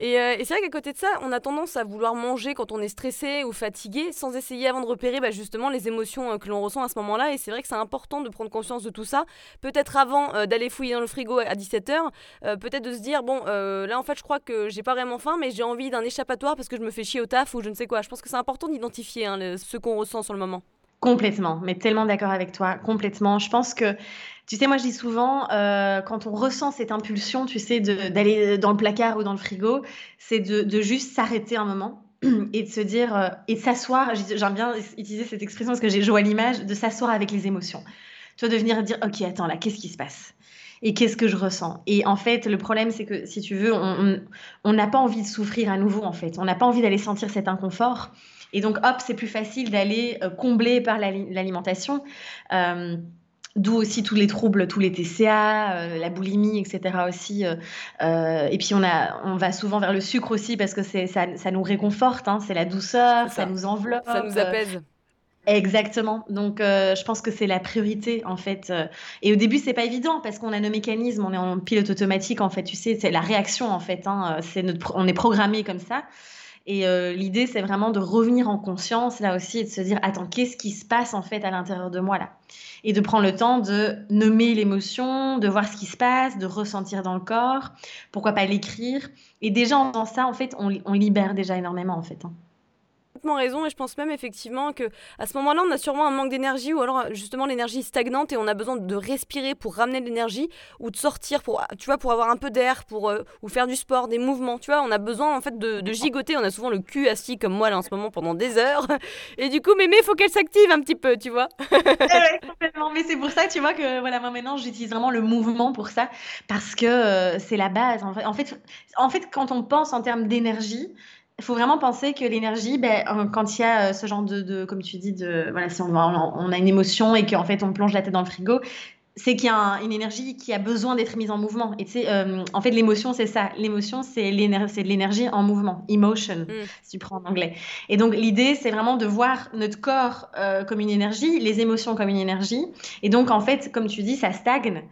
Et, euh, et c'est vrai qu'à côté de ça, on a tendance à vouloir manger quand on est stressé ou fatigué, sans essayer avant de repérer bah, justement les émotions euh, que l'on ressent à ce moment-là. Et c'est vrai que c'est important de prendre conscience de tout ça. Peut-être avant euh, d'aller fouiller dans le frigo à 17h, euh, peut-être de se dire bon, là en fait, je crois que j'ai pas vraiment faim, mais j'ai envie d'un échappatoire parce que je me fais chier au taf ou je ne sais quoi. Je pense que c'est important d'identifier hein, ce qu'on ressent sur le moment. Complètement, mais tellement d'accord avec toi, complètement. Je pense que tu sais, moi, je dis souvent, euh, quand on ressent cette impulsion, tu sais, d'aller dans le placard ou dans le frigo, c'est de, juste s'arrêter un moment et de se dire, euh, et de s'asseoir. J'aime bien utiliser cette expression parce que j'ai joué à l'image, de s'asseoir avec les émotions. Tu vois, de venir dire, OK, attends, là, qu'est-ce qui se passe? Et qu'est-ce que je ressens? Et en fait, le problème, c'est que si tu veux, on n'a pas envie de souffrir à nouveau, en fait. On n'a pas envie d'aller sentir cet inconfort. Et donc, hop, c'est plus facile d'aller euh, combler par l'alimentation. Euh, D'où aussi tous les troubles, tous les TCA, euh, la boulimie, etc. aussi. Euh, et puis on, a, on va souvent vers le sucre aussi parce que ça, ça nous réconforte, hein, c'est la douceur, ça. ça. nous enveloppe. Ça nous apaise. Exactement. Donc, euh, je pense que c'est la priorité en fait. Et au début, c'est pas évident parce qu'on a nos mécanismes, on est en pilote automatique en fait. Tu sais, c'est la réaction en fait. Hein, notre, on est programmé comme ça. Et euh, l'idée, c'est vraiment de revenir en conscience là aussi et de se dire attends, qu'est-ce qui se passe en fait à l'intérieur de moi là? Et de prendre le temps de nommer l'émotion, de voir ce qui se passe, de ressentir dans le corps, pourquoi pas l'écrire. Et déjà en faisant ça, en fait, on, libère déjà énormément en fait. Hein. Raison et je pense même effectivement que à ce moment-là, on a sûrement un manque d'énergie ou alors justement l'énergie stagnante et on a besoin de respirer pour ramener de l'énergie ou de sortir pour, tu vois, pour avoir un peu d'air, pour euh, ou faire du sport, des mouvements. Tu vois, on a besoin en fait de, gigoter. On a souvent le cul assis comme moi là en ce moment pendant des heures et du coup, mémé, il faut qu'elle s'active un petit peu, tu vois. Mais c'est pour ça, tu vois que voilà, moi maintenant, j'utilise vraiment le mouvement pour ça parce que euh, c'est la base. En fait, en fait, quand on pense en termes d'énergie, il faut vraiment penser que l'énergie, ben, euh, quand il y a euh, ce genre de, comme tu dis, de, voilà, si on, on a une émotion et qu'en fait on plonge la tête dans le frigo, c'est qu'il y a une énergie qui a besoin d'être mise en mouvement. Et tu sais, euh, en fait, l'émotion, c'est ça. L'émotion, c'est de l'énergie en mouvement. Emotion, mm. si tu prends en anglais. Et donc, l'idée, c'est vraiment de voir notre corps comme une énergie, les émotions comme une énergie. Et donc, en fait, comme tu dis, ça stagne.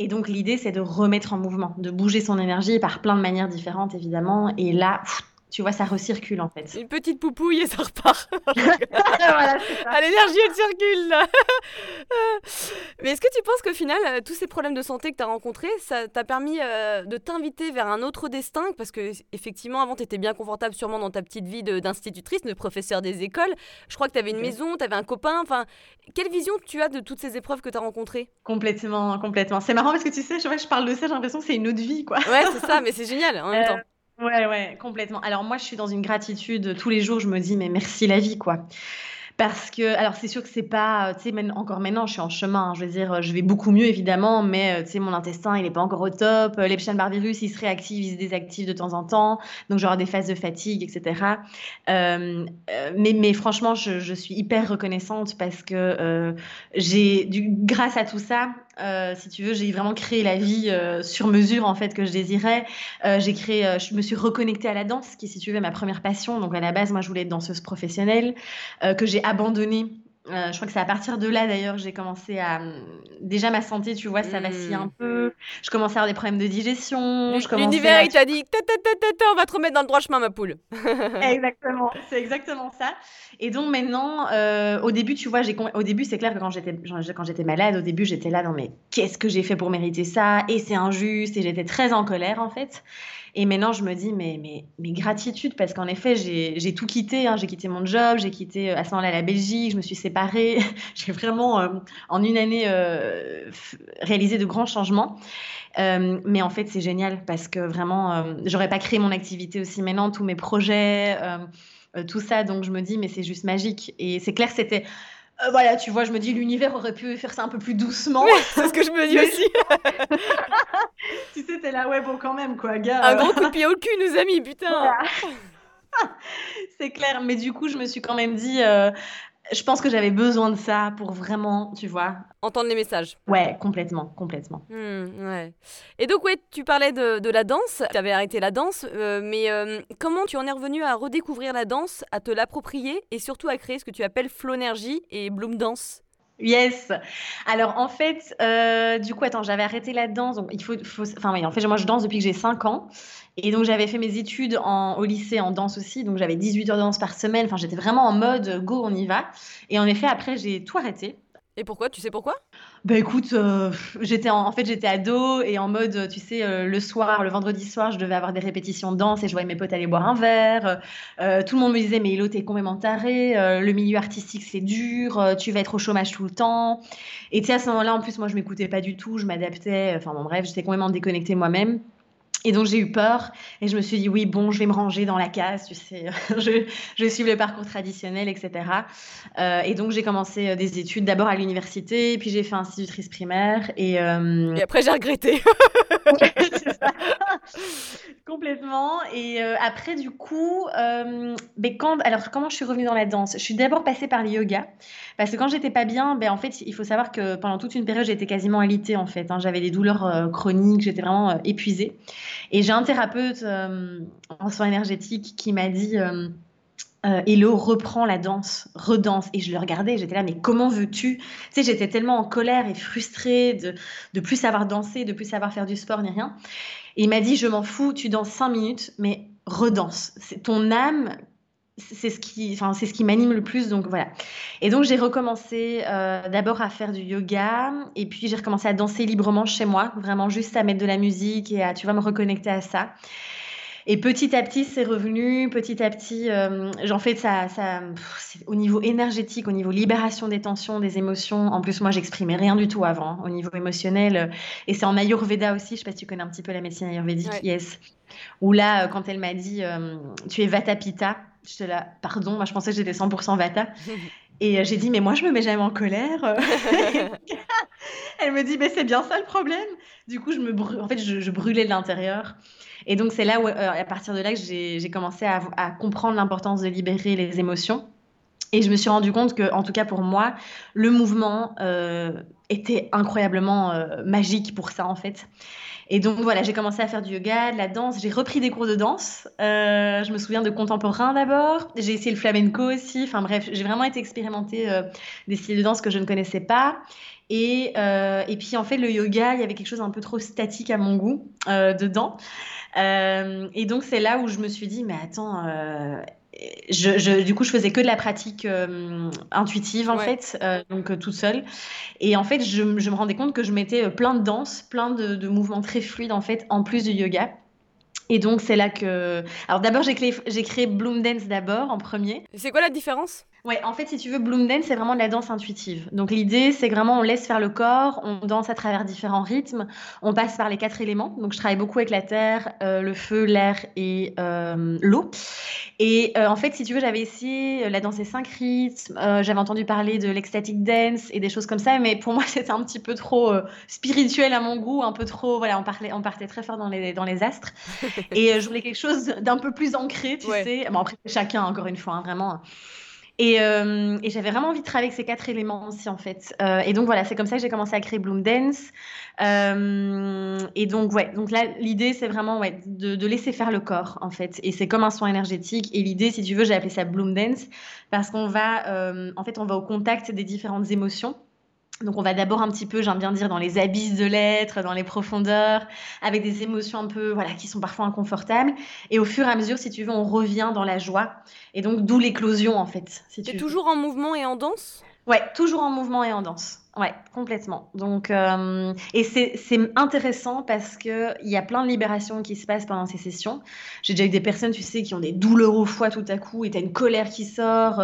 Et donc, l'idée, c'est de remettre en mouvement, de bouger son énergie par plein de manières différentes, évidemment. Et là, tu vois, ça recircule en fait. Une petite poupouille et ça repart. voilà, ah, l'énergie, elle circule là. Mais est-ce que tu penses qu'au final, euh, tous ces problèmes de santé que tu as rencontrés, ça t'a permis euh, de t'inviter vers un autre destin? Parce que effectivement, avant, tu étais bien confortable sûrement dans ta petite vie d'institutrice, de, professeur des écoles. Je crois que tu avais une maison, tu avais un copain. Enfin, quelle vision tu as de toutes ces épreuves que tu as rencontrées? Complètement, complètement. C'est marrant parce que tu sais, je, je parle de ça, j'ai l'impression que c'est une autre vie, quoi. Ouais, c'est ça, mais c'est génial en même euh, temps. Ouais, ouais, complètement. Alors moi, je suis dans une gratitude tous les jours. Je me dis, mais merci la vie, quoi. Parce que, alors c'est sûr que c'est pas, tu sais, encore maintenant, je suis en chemin. Hein. je veux dire, je vais beaucoup mieux évidemment, mais euh, tu sais, mon intestin, il est pas encore au top. L'Epstein-Barr virus, il se réactive, il se désactive de temps en temps. Donc j'aurai des phases de fatigue, etc. Euh, euh, mais, mais franchement, je, je, suis hyper reconnaissante parce que j'ai, grâce à tout ça, euh, si tu veux, j'ai vraiment créé la vie euh, sur mesure en fait que je désirais. Euh, j'ai créé, je me suis reconnectée à la danse, qui si tu veux ma première passion. Donc à la base, moi, je voulais être danseuse professionnelle, que j'ai abandonnée euh, je crois que c'est à partir de là d'ailleurs que j'ai commencé à. Déjà ma santé, tu vois, ça vacille un mmh. peu. Je commençais à avoir des problèmes de digestion. L'univers, il t'a dit on va te remettre dans le droit chemin, ma poule. exactement, c'est exactement ça. Et donc maintenant, euh, au début, tu vois, au début, c'est clair que quand j'étais quand j'étais malade, au début, j'étais là, non mais qu'est-ce que j'ai fait pour mériter ça? Et c'est injuste. Et j'étais très en colère en fait. Et maintenant, je me dis, mais, mais, mais gratitude, parce qu'en effet, j'ai tout quitté. Hein. J'ai quitté mon job, j'ai quitté euh, à ce moment-là la Belgique, je me suis séparée. j'ai vraiment, euh, en une année, euh, réalisé de grands changements. mais en fait, c'est génial parce que vraiment, j'aurais pas créé mon activité aussi maintenant, tous mes projets, tout ça. Donc, je me dis, mais c'est juste magique. Et c'est clair, c'était euh, voilà, tu vois, je me dis l'univers aurait pu faire ça un peu plus doucement. c'est ce que je me dis aussi. tu sais, t'es là, ouais, bon, quand même, quoi, gars. Un gros coup de pied au cul, nous amis, putain. c'est clair, mais du coup, je me suis quand même dit, euh, je pense que j'avais besoin de ça pour vraiment, tu vois. Entendre les messages. Ouais, complètement, complètement. Hmm, ouais. Et donc, ouais, tu parlais de, de la danse. Tu avais arrêté la danse, euh, mais euh, comment tu en es revenu à redécouvrir la danse, à te l'approprier et surtout à créer ce que tu appelles Flow-Energy et Bloom Dance? Yes. Alors en fait, euh, du coup, attends, j'avais arrêté la danse. Donc il faut, enfin oui, en fait, moi je danse depuis que j'ai 5 ans. Et donc j'avais fait mes études en, au lycée en danse aussi. Donc j'avais 18 heures de danse par semaine. Enfin, j'étais vraiment en mode go, on y va. Et en effet, après, j'ai tout arrêté. Et pourquoi? Tu sais pourquoi? Bah écoute, euh, j'étais en, fait j'étais ado et en mode, tu sais, euh, le soir, le vendredi soir, je devais avoir des répétitions de danse et je voyais mes potes aller boire un verre. Euh, tout le monde me disait mais Hilo t'es complètement taré, le milieu artistique c'est dur, tu vas être au chômage tout le temps. Et tu sais à ce moment-là en plus moi je m'écoutais pas du tout, je m'adaptais, enfin bon bref j'étais complètement déconnectée moi-même. Et donc j'ai eu peur et je me suis dit oui bon je vais me ranger dans la case tu sais je, je vais suivre le parcours traditionnel etc euh, et donc j'ai commencé euh, des études d'abord à l'université puis j'ai fait institutrice primaire et, euh, et après j'ai regretté. complètement et après du coup ben quand alors comment je suis revenue dans la danse? Je suis d'abord passée par le yoga parce que quand j'étais pas bien ben en fait il faut savoir que pendant toute une période j'étais quasiment alitée en fait hein. j'avais des douleurs chroniques j'étais vraiment épuisée et j'ai un thérapeute euh, en soins énergétiques qui m'a dit euh, euh, Hello, reprends la danse, redanse. Et je le regardais, j'étais là, mais comment veux-tu? Tu sais, j'étais tellement en colère et frustrée de ne plus savoir danser, de plus savoir faire du sport ni rien. Et il m'a dit, je m'en fous, tu danses cinq minutes, mais redanse. C'est ton âme c'est ce qui, enfin, c'est ce qui m'anime le plus. Donc voilà. Et donc j'ai recommencé euh, d'abord à faire du yoga, et puis j'ai recommencé à danser librement chez moi, vraiment juste à mettre de la musique et à, tu vas me reconnecter à ça. Et petit à petit, c'est revenu. Petit à petit, euh, j'en fais ça, ça au niveau énergétique, au niveau libération des tensions, des émotions. En plus, moi, j'exprimais rien du tout avant, hein, au niveau émotionnel. Et c'est en Ayurveda aussi. Je sais pas si tu connais un petit peu la médecine ayurvédique. Yes. Où là, euh, quand elle m'a dit, euh, tu es Vata Pitta, j'étais là, pardon, moi je pensais que j'étais 100% Vata. Et j'ai dit, mais moi je me mets jamais en colère. elle me dit, mais c'est bien ça le problème. Du coup, je me en fait, je brûlais de l'intérieur. Et donc, c'est là où, euh, à partir de là, que j'ai commencé à, comprendre l'importance de libérer les émotions. Et je me suis rendu compte que, en tout cas pour moi, le mouvement euh, était incroyablement euh, magique pour ça, en fait. Et donc voilà, j'ai commencé à faire du yoga, de la danse. J'ai repris des cours de danse. je me souviens de contemporain d'abord. J'ai essayé le flamenco aussi. Enfin bref, j'ai vraiment été expérimenter des styles de danse que je ne connaissais pas. Et, et puis en fait, le yoga, il y avait quelque chose un peu trop statique à mon goût dedans. Euh, et donc, c'est là où je me suis dit, mais attends, euh, je, du coup, je faisais que de la pratique euh, intuitive, en fait, donc toute seule. Et en fait, je, me rendais compte que je mettais plein de danse, plein de, de, mouvements très fluides, en fait, en plus du yoga. Et donc, c'est là que. Alors, d'abord, j'ai créé, créé Bloom Dance d'abord, en premier. C'est quoi la différence? Ouais, en fait, si tu veux, Bloom Dance, c'est vraiment de la danse intuitive. Donc, l'idée, c'est vraiment, on laisse faire le corps, on danse à travers différents rythmes, on passe par les quatre éléments. Donc, je travaille beaucoup avec la terre, euh, le feu, l'air et euh, l'eau. Et euh, en fait, si tu veux, j'avais essayé la danse et cinq rythmes, j'avais entendu parler de l'ecstatic dance et des choses comme ça, mais pour moi, c'était un petit peu trop spirituel à mon goût, un peu trop, voilà, on, parlait, on partait très fort dans les, dans les astres. et je voulais quelque chose d'un peu plus ancré, tu sais. Bon, après, chacun, encore une fois, hein, vraiment. Et, euh, et j'avais vraiment envie de travailler avec ces quatre éléments aussi, en fait. Euh, et donc, voilà, c'est comme ça que j'ai commencé à créer Bloom Dance. Euh, et donc, ouais, donc là, l'idée, c'est vraiment ouais, de, de, laisser faire le corps, en fait. Et c'est comme un soin énergétique. Et l'idée, si tu veux, j'ai appelé ça Bloom Dance parce qu'on va, en fait, on va au contact des différentes émotions. Donc on va d'abord un petit peu, j'aime bien dire, dans les abysses de l'être, dans les profondeurs, avec des émotions un peu, voilà, qui sont parfois inconfortables. Et au fur et à mesure, si tu veux, on revient dans la joie. Et donc d'où l'éclosion en fait. Si tu toujours en mouvement et en danse? Ouais, toujours en mouvement et en danse. Ouais, complètement. Donc, euh, et c'est intéressant parce qu'il y a plein de libérations qui se passent pendant ces sessions. J'ai déjà eu des personnes, tu sais, qui ont des douleurs au foie tout à coup et tu une colère qui sort.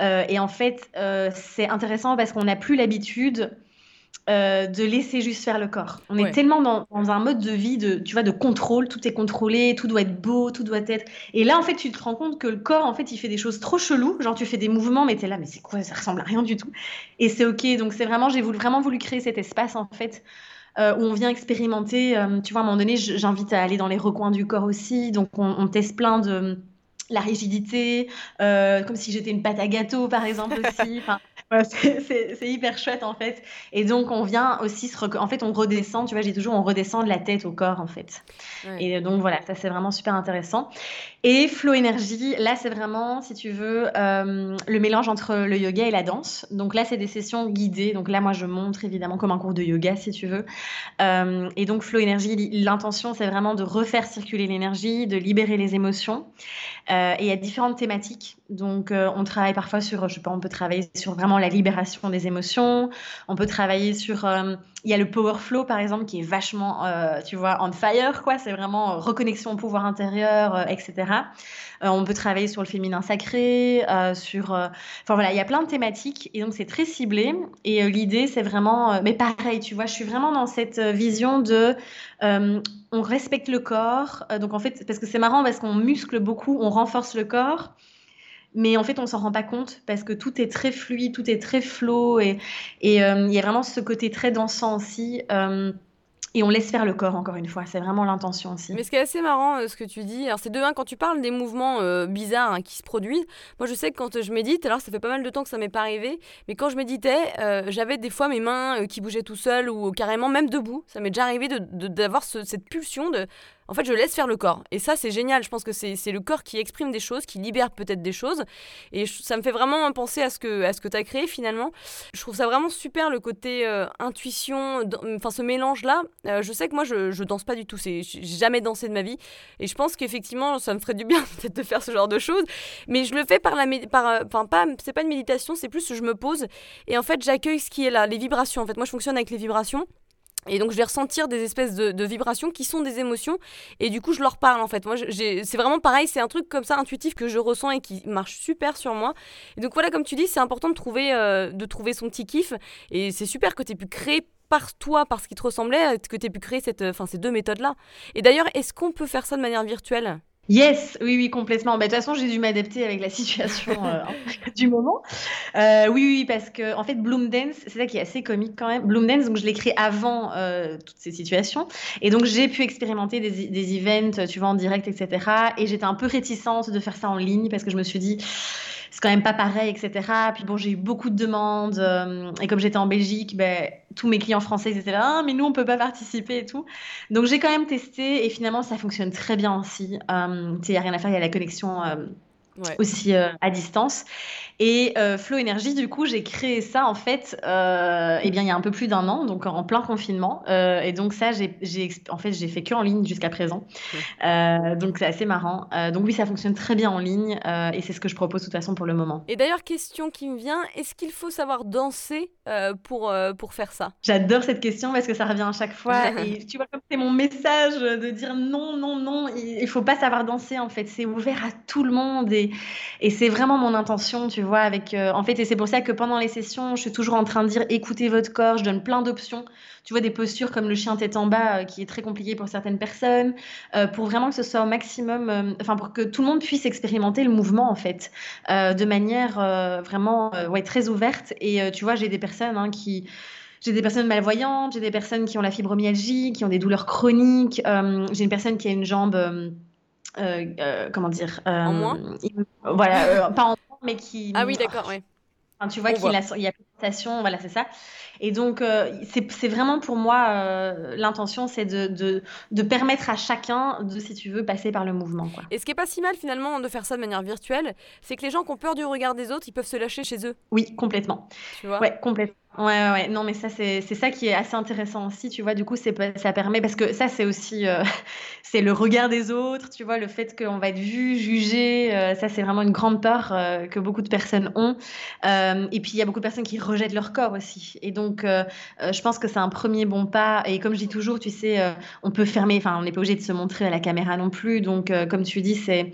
Euh, et en fait, euh, c'est intéressant parce qu'on n'a plus l'habitude euh, de laisser juste faire le corps. On est tellement dans, un mode de vie de, tu vois, de contrôle, tout est contrôlé, tout doit être beau, tout doit être. Et là, en fait, tu te rends compte que le corps, en fait, il fait des choses trop cheloues. Genre, tu fais des mouvements, mais tu es là, mais c'est quoi? Ça ressemble à rien du tout. Et c'est ok. Donc, c'est vraiment, j'ai voulu, vraiment voulu créer cet espace, en fait. Euh, où on vient expérimenter, euh, tu vois, à un moment donné, j'invite à aller dans les recoins du corps aussi. Donc, on teste plein de, la rigidité, comme si j'étais une pâte à gâteau par exemple aussi. Enfin, c'est hyper chouette en fait. Et donc on vient aussi se en fait on redescend, tu vois, j'ai toujours on redescend de la tête au corps en fait. Et donc voilà, ça c'est vraiment super intéressant. Et Flow Énergie, là c'est vraiment, si tu veux, euh, le mélange entre le yoga et la danse. Donc là c'est des sessions guidées. Donc là moi je montre évidemment comme un cours de yoga si tu veux. Euh, et donc Flow Énergie, l'intention c'est vraiment de refaire circuler l'énergie, de libérer les émotions. Euh, et il y a différentes thématiques. Donc, euh, on travaille parfois sur, je sais pas, on peut travailler sur vraiment la libération des émotions. On peut travailler sur, euh, il y a le power flow par exemple qui est vachement, tu vois, on fire quoi. C'est vraiment reconnexion au pouvoir intérieur, etc. on peut travailler sur le féminin sacré, sur, enfin voilà, il y a plein de thématiques et donc c'est très ciblé. Et l'idée, c'est vraiment, mais pareil, tu vois, je suis vraiment dans cette vision de on respecte le corps. Euh, donc en fait, parce que c'est marrant parce qu'on muscle beaucoup, on renforce le corps. Mais en fait, on s'en rend pas compte parce que tout est très fluide, tout est très flow et euh, il y a vraiment ce côté très dansant aussi. Euh, et on laisse faire le corps, encore une fois. C'est vraiment l'intention aussi. Mais ce qui est assez marrant, euh, ce que tu dis, c'est de quand tu parles des mouvements bizarres hein, qui se produisent, moi je sais que quand je médite, alors ça fait pas mal de temps que ça m'est pas arrivé, mais quand je méditais, j'avais des fois mes mains qui bougeaient tout seul ou carrément même debout. Ça m'est déjà arrivé d'avoir de, cette pulsion de en fait, je laisse faire le corps. Et ça, c'est génial. Je pense que c'est le corps qui exprime des choses, qui libère peut-être des choses. Et ça me fait vraiment penser à ce que, que tu as créé finalement. Je trouve ça vraiment super le côté euh, intuition, enfin ce mélange-là. Euh, je sais que moi, je, je danse pas du tout. J'ai jamais dansé de ma vie. Et je pense qu'effectivement, ça me ferait du bien peut-être de faire ce genre de choses. Mais je le fais par la. Par, euh, enfin, pas, c'est pas une méditation, c'est plus je me pose. Et en fait, j'accueille ce qui est là, les vibrations. En fait, moi, je fonctionne avec les vibrations. Et donc je vais ressentir des espèces de, vibrations qui sont des émotions et du coup je leur parle en fait. Moi c'est vraiment pareil, c'est un truc comme ça intuitif que je ressens et qui marche super sur moi. Et donc voilà comme tu dis, c'est important de trouver, euh, de trouver son petit kiff et c'est super que tu aies pu créer par toi, par ce qui te ressemblait, que tu aies pu créer cette, ces deux méthodes-là. Et d'ailleurs, est-ce qu'on peut faire ça de manière virtuelle? Yes, oui, oui, complètement. Bah, de toute façon, j'ai dû m'adapter avec la situation euh, du moment. Euh, oui, oui, parce que en fait, Bloom Dance, c'est ça qui est assez comique quand même. Bloom Dance, donc je l'ai créé avant euh, toutes ces situations, et donc j'ai pu expérimenter des, des events, tu vois, en direct, etc. Et j'étais un peu réticente de faire ça en ligne parce que je me suis dit c'est quand même pas pareil, etc. Puis bon, j'ai eu beaucoup de demandes. Euh, et comme j'étais en Belgique, ben, tous mes clients français ils étaient là, ah, mais nous, on peut pas participer et tout. Donc j'ai quand même testé et finalement, ça fonctionne très bien aussi. Euh, il n'y a rien à faire, il y a la connexion. Euh, aussi à distance. Et euh, Flow Énergie, du coup, j'ai créé ça en fait, euh, eh bien, il y a un peu plus d'un an, donc en plein confinement. Euh, et donc ça, j'ai, en fait, j'ai fait que en ligne jusqu'à présent. donc c'est assez marrant. donc oui, ça fonctionne très bien en ligne et c'est ce que je propose de toute façon pour le moment. Et d'ailleurs, question qui me vient, est-ce qu'il faut savoir danser pour, pour faire ça? J'adore cette question parce que ça revient à chaque fois. et tu vois, comme c'est mon message de dire non, non, non, il, faut pas savoir danser en fait. C'est ouvert à tout le monde et, et c'est vraiment mon intention, tu vois, avec, euh, en fait, et c'est pour ça que pendant les sessions, je suis toujours en train de dire écoutez votre corps, je donne plein d'options. Tu vois, des postures comme le chien tête en bas, euh, qui est très compliqué pour certaines personnes, euh, pour vraiment que ce soit au maximum, enfin, pour que tout le monde puisse expérimenter le mouvement, en fait, de manière vraiment ouais, très ouverte. Et tu vois, j'ai des personnes hein, qui. J'ai des personnes malvoyantes, j'ai des personnes qui ont la fibromyalgie, qui ont des douleurs chroniques, j'ai une personne qui a une jambe. comment dire En moins? Voilà, pas en mais qui. Ah oui, d'accord, oui. tu vois qu'il y a sensation, voilà, c'est ça. Et donc, euh, c'est vraiment pour moi, euh, l'intention, c'est de, de, de, permettre à chacun de, si tu veux, passer par le mouvement. Quoi. Et ce qui est pas si mal finalement de faire ça de manière virtuelle, c'est que les gens qui ont peur du regard des autres, ils peuvent se lâcher chez eux. Oui, complètement. Tu vois? Ouais, complètement. Ouais, ouais, non, mais ça, c'est ça qui est assez intéressant aussi, tu vois. Du coup, ça permet, parce que ça, c'est aussi, euh, c'est le regard des autres, tu vois, le fait qu'on va être vu, jugé, euh, ça, c'est vraiment une grande peur euh, que beaucoup de personnes ont. et puis, il y a beaucoup de personnes qui rejettent leur corps aussi. Et donc, je pense que c'est un premier bon pas. Et comme je dis toujours, tu sais, on peut fermer, enfin, on n'est pas obligé de se montrer à la caméra non plus. Donc, comme tu dis, c'est,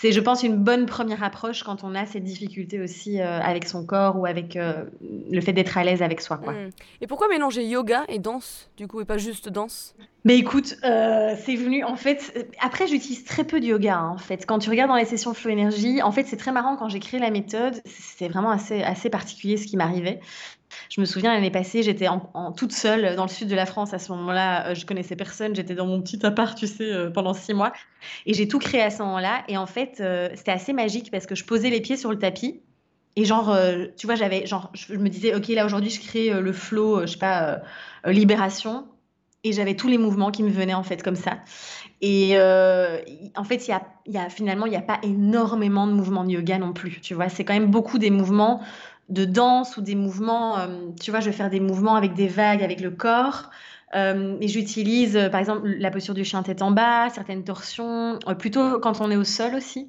c'est, je pense, une bonne première approche quand on a cette difficulté aussi avec son corps ou avec le fait d'être à l'aise avec soi. Quoi. Hmm. Et pourquoi mélanger yoga et danse, du coup, et pas juste danse? Mais écoute, euh, c'est venu en fait. Euh, après, j'utilise très peu de yoga hein, en fait. Quand tu regardes dans les sessions Flow Énergie, en fait, c'est très marrant quand j'ai créé la méthode. C'était vraiment assez, assez particulier ce qui m'arrivait. Je me souviens l'année passée, j'étais en, toute seule dans le sud de la France. À ce moment-là, euh, je connaissais personne. J'étais dans mon petit appart, tu sais, pendant six mois. Et j'ai tout créé à ce moment-là. Et en fait, c'était assez magique parce que je posais les pieds sur le tapis et genre, euh, tu vois, j'avais, genre, je me disais, ok, là aujourd'hui, je crée euh, le flow, euh, je sais pas, libération. Et j'avais tous les mouvements qui me venaient en fait comme ça. Et en fait, il y a, y a, finalement, il n'y a pas énormément de mouvements de yoga non plus. Tu vois, c'est quand même beaucoup des mouvements de danse ou des mouvements. tu vois, je vais faire des mouvements avec des vagues, avec le corps. et j'utilise, par exemple, la posture du chien tête en bas, certaines torsions, plutôt quand on est au sol aussi.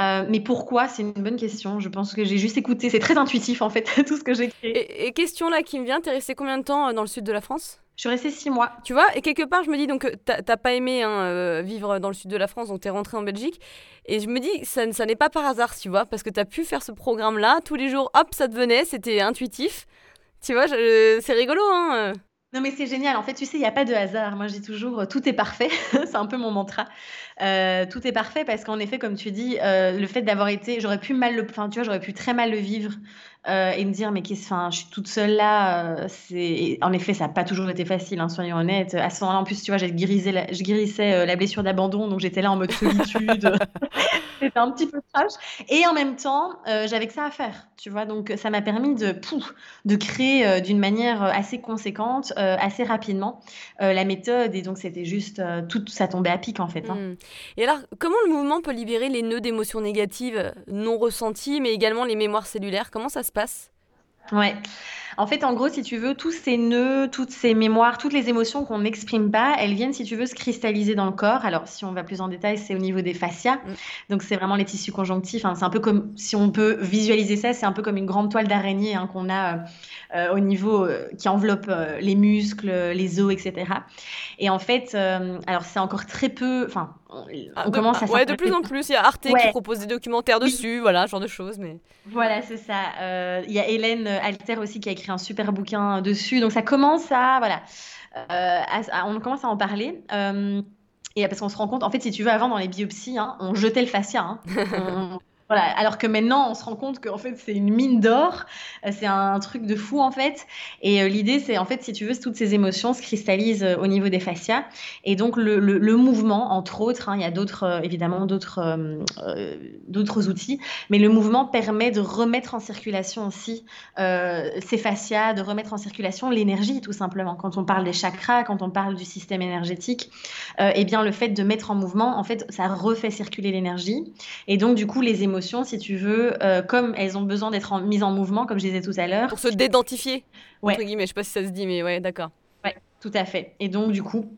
Euh, mais pourquoi? C'est une bonne question. Je pense que j'ai juste écouté. C'est très intuitif en fait, tout ce que j'ai créé. Et, question là qui me vient, t'es resté combien de temps euh, dans le sud de la France? Je suis restée six mois. Tu vois, et quelque part, je me dis donc, euh, t'as pas aimé hein, vivre dans le sud de la France, donc t'es rentrée en Belgique. Et je me dis, ça, ça n'est pas par hasard, tu vois, parce que t'as pu faire ce programme-là, tous les jours, hop, ça devenait, c'était intuitif. Tu vois, c'est rigolo, hein non, mais c'est génial. En fait, tu sais, il n'y a pas de hasard. Moi, je dis toujours, euh, tout est parfait. c'est un peu mon mantra. Euh, tout est parfait parce qu'en effet, comme tu dis, euh, le fait d'avoir été, j'aurais pu mal le, enfin, tu vois, j'aurais pu très mal le vivre et me dire, mais qu'est-ce, enfin, je suis toute seule là. c'est, en effet, ça n'a pas toujours été facile, hein, soyons honnêtes. À ce moment-là, en plus, tu vois, j'ai guérissé je guérissais la blessure d'abandon, donc j'étais là en mode solitude. C'était un petit peu trash. Et en même temps, euh, j'avais que ça à faire, tu vois. Donc, ça m'a permis de, pouf, de créer euh, d'une manière euh, assez conséquente, assez rapidement, la méthode. Et donc, c'était juste, tout ça tombait à pic, en fait. Hein. Mmh. Et alors, comment le mouvement peut libérer les nœuds d'émotions négatives non ressenties, mais également les mémoires cellulaires? Comment ça se passe Ouais. En fait, en gros, si tu veux, tous ces nœuds, toutes ces mémoires, toutes les émotions qu'on n'exprime pas, elles viennent, si tu veux, se cristalliser dans le corps. Alors, si on va plus en détail, c'est au niveau des fascias. Mm. Donc, c'est vraiment les tissus conjonctifs. Hein. C'est un peu comme, si on peut visualiser ça, c'est un peu comme une grande toile d'araignée hein, qu'on a euh, euh, au niveau euh, qui enveloppe les muscles, les os, etc. Et en fait, alors c'est encore très peu, enfin, on, ah, commence à Ouais, de plus en plus. Il y a Arte qui propose des documentaires dessus, voilà, ce genre de choses. Mais... Voilà, c'est ça. Il y a Hélène Alter aussi qui a écrit un super bouquin dessus. Donc ça commence à, voilà, euh, on commence à en parler. Euh, et parce qu'on se rend compte, en fait, si tu veux, avant dans les biopsies, hein, on jetait le fascia. Hein. Alors que maintenant, on se rend compte qu'en fait, c'est une mine d'or, euh, c'est un truc de fou en fait. Et euh, l'idée, c'est en fait, si tu veux, toutes ces émotions se cristallisent euh, au niveau des fascias. Et donc, le, mouvement, entre autres, hein, il y a d'autres, évidemment, d'autres, outils, mais le mouvement permet de remettre en circulation aussi ces fascias, de remettre en circulation l'énergie, tout simplement. Quand on parle des chakras, quand on parle du système énergétique, eh bien, le fait de mettre en mouvement, en fait, ça refait circuler l'énergie. Et donc, du coup, les émotions si tu veux, euh, comme elles ont besoin d'être mises en mouvement, comme je disais tout à l'heure. Pour se dédentifier, ouais. entre guillemets. Je sais pas si ça se dit, mais ouais, d'accord. Ouais, tout à fait. Et donc, du coup,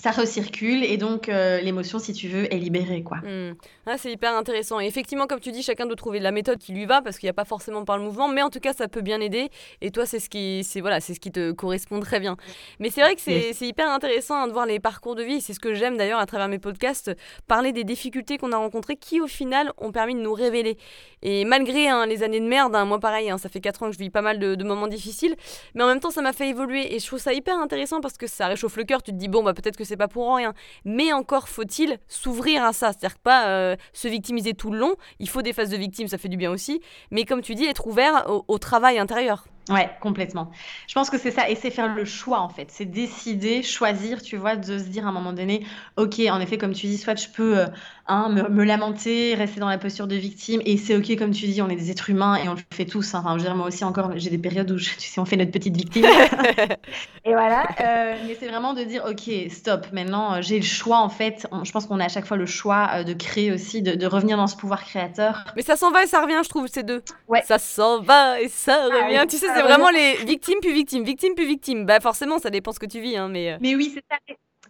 ça recircule et donc euh, l'émotion, si tu veux, est libérée. quoi. Hmm. Ah, c'est hyper intéressant. Et effectivement, comme tu dis, chacun doit trouver la méthode qui lui va parce qu'il n'y a pas forcément par le mouvement, mais en tout cas, ça peut bien aider. Et toi, c'est ce qui, c'est voilà, c'est ce qui te correspond très bien. Mais c'est vrai que c'est, hyper intéressant hein, de voir les parcours de vie. C'est ce que j'aime d'ailleurs à travers mes podcasts, parler des difficultés qu'on a rencontrées qui, au final, ont permis de nous révéler. Et malgré hein, les années de merde, hein, moi pareil, ça fait 4 ans que je vis pas mal de, de moments difficiles, mais en même temps, ça m'a fait évoluer. Et je trouve ça hyper intéressant parce que ça réchauffe le cœur. Tu te dis, bon, bah peut-être que c'est pas pour rien. Mais encore faut-il s'ouvrir à ça. C'est-à-dire pas euh, se victimiser tout le long. Il faut des phases de victime, ça fait du bien aussi. Mais comme tu dis, être ouvert au travail intérieur. Ouais, complètement. Je pense que c'est ça, et c'est faire le choix en fait. C'est décider, choisir, tu vois, de se dire à un moment donné, ok, en effet, comme tu dis, soit je peux euh, hein, me, lamenter, rester dans la posture de victime, et c'est ok, comme tu dis, on est des êtres humains et on le fait tous. Hein. Enfin, je veux dire, moi aussi encore, j'ai des périodes où tu sais, on fait notre petite victime. et voilà. Euh, mais c'est vraiment de dire, ok, stop. Maintenant, euh, j'ai le choix en fait. je pense qu'on a à chaque fois le choix de créer aussi, de, revenir dans ce pouvoir créateur. Mais ça s'en va et ça revient, je trouve, ces deux. Ouais. Ça s'en va et ça ah revient. tu sais, c'est vraiment les victimes puis victimes, victimes puis victimes. Bah forcément, ça dépend ce que tu vis, hein, mais. Euh. Mais oui, c'est ça.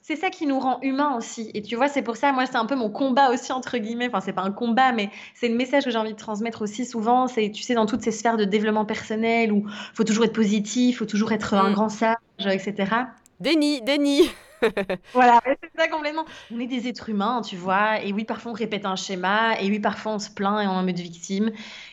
C'est ça qui nous rend humains aussi. Et tu vois, c'est pour ça, moi, c'est un peu mon combat aussi, entre guillemets. Enfin, c'est pas un combat, mais c'est le message que j'ai envie de transmettre aussi souvent. C'est, tu sais, dans toutes ces sphères de développement personnel où faut toujours être positif, faut toujours être un mm. grand sage, etc. Déni, déni. voilà, c'est ça complètement. On est des êtres humains, tu vois. Et oui, parfois on répète un schéma. Et oui, parfois on se plaint et on en mode victime.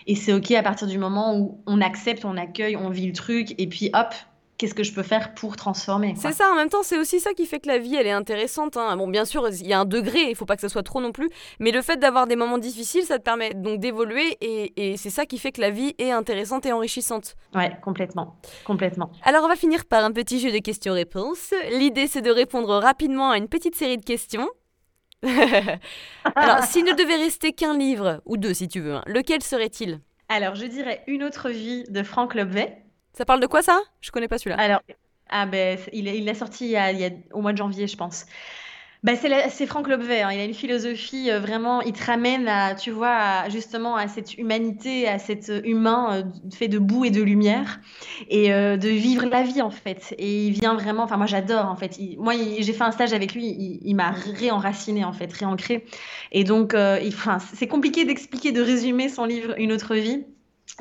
Et c'est OK à partir du moment où on accepte, on accueille, on vit le truc. Et puis hop, qu'est-ce que je peux faire pour transformer C'est ça, en même temps, c'est aussi ça qui fait que la vie, elle est intéressante. Hein. Bon, bien sûr, il y a un degré, il faut pas que ça soit trop non plus, mais le fait d'avoir des moments difficiles, ça te permet donc d'évoluer, et, c'est ça qui fait que la vie est intéressante et enrichissante. Ouais, complètement, complètement. Alors, on va finir par un petit jeu de questions-réponses. L'idée, c'est de répondre rapidement à une petite série de questions. Alors, s'il ne devait rester qu'un livre, ou deux si tu veux, hein, lequel serait-il? Alors, je dirais Une autre vie de Frank Lobvet. Ça parle de quoi ça? Je connais pas celui-là. Alors, ah ben, il l'a sorti il y, a, au mois de janvier, je pense. Ben, c'est Franck Lobvet, hein. il a une philosophie euh, vraiment, il te ramène à, tu vois, justement à cette humanité, à cet humain euh, fait de boue et de lumière, et euh, de vivre la vie en fait. Et il vient vraiment, enfin moi j'adore en fait. moi j'ai fait un stage avec lui, il, il m'a réenraciné en fait, réancré. Et donc, c'est compliqué d'expliquer, de résumer son livre Une autre vie.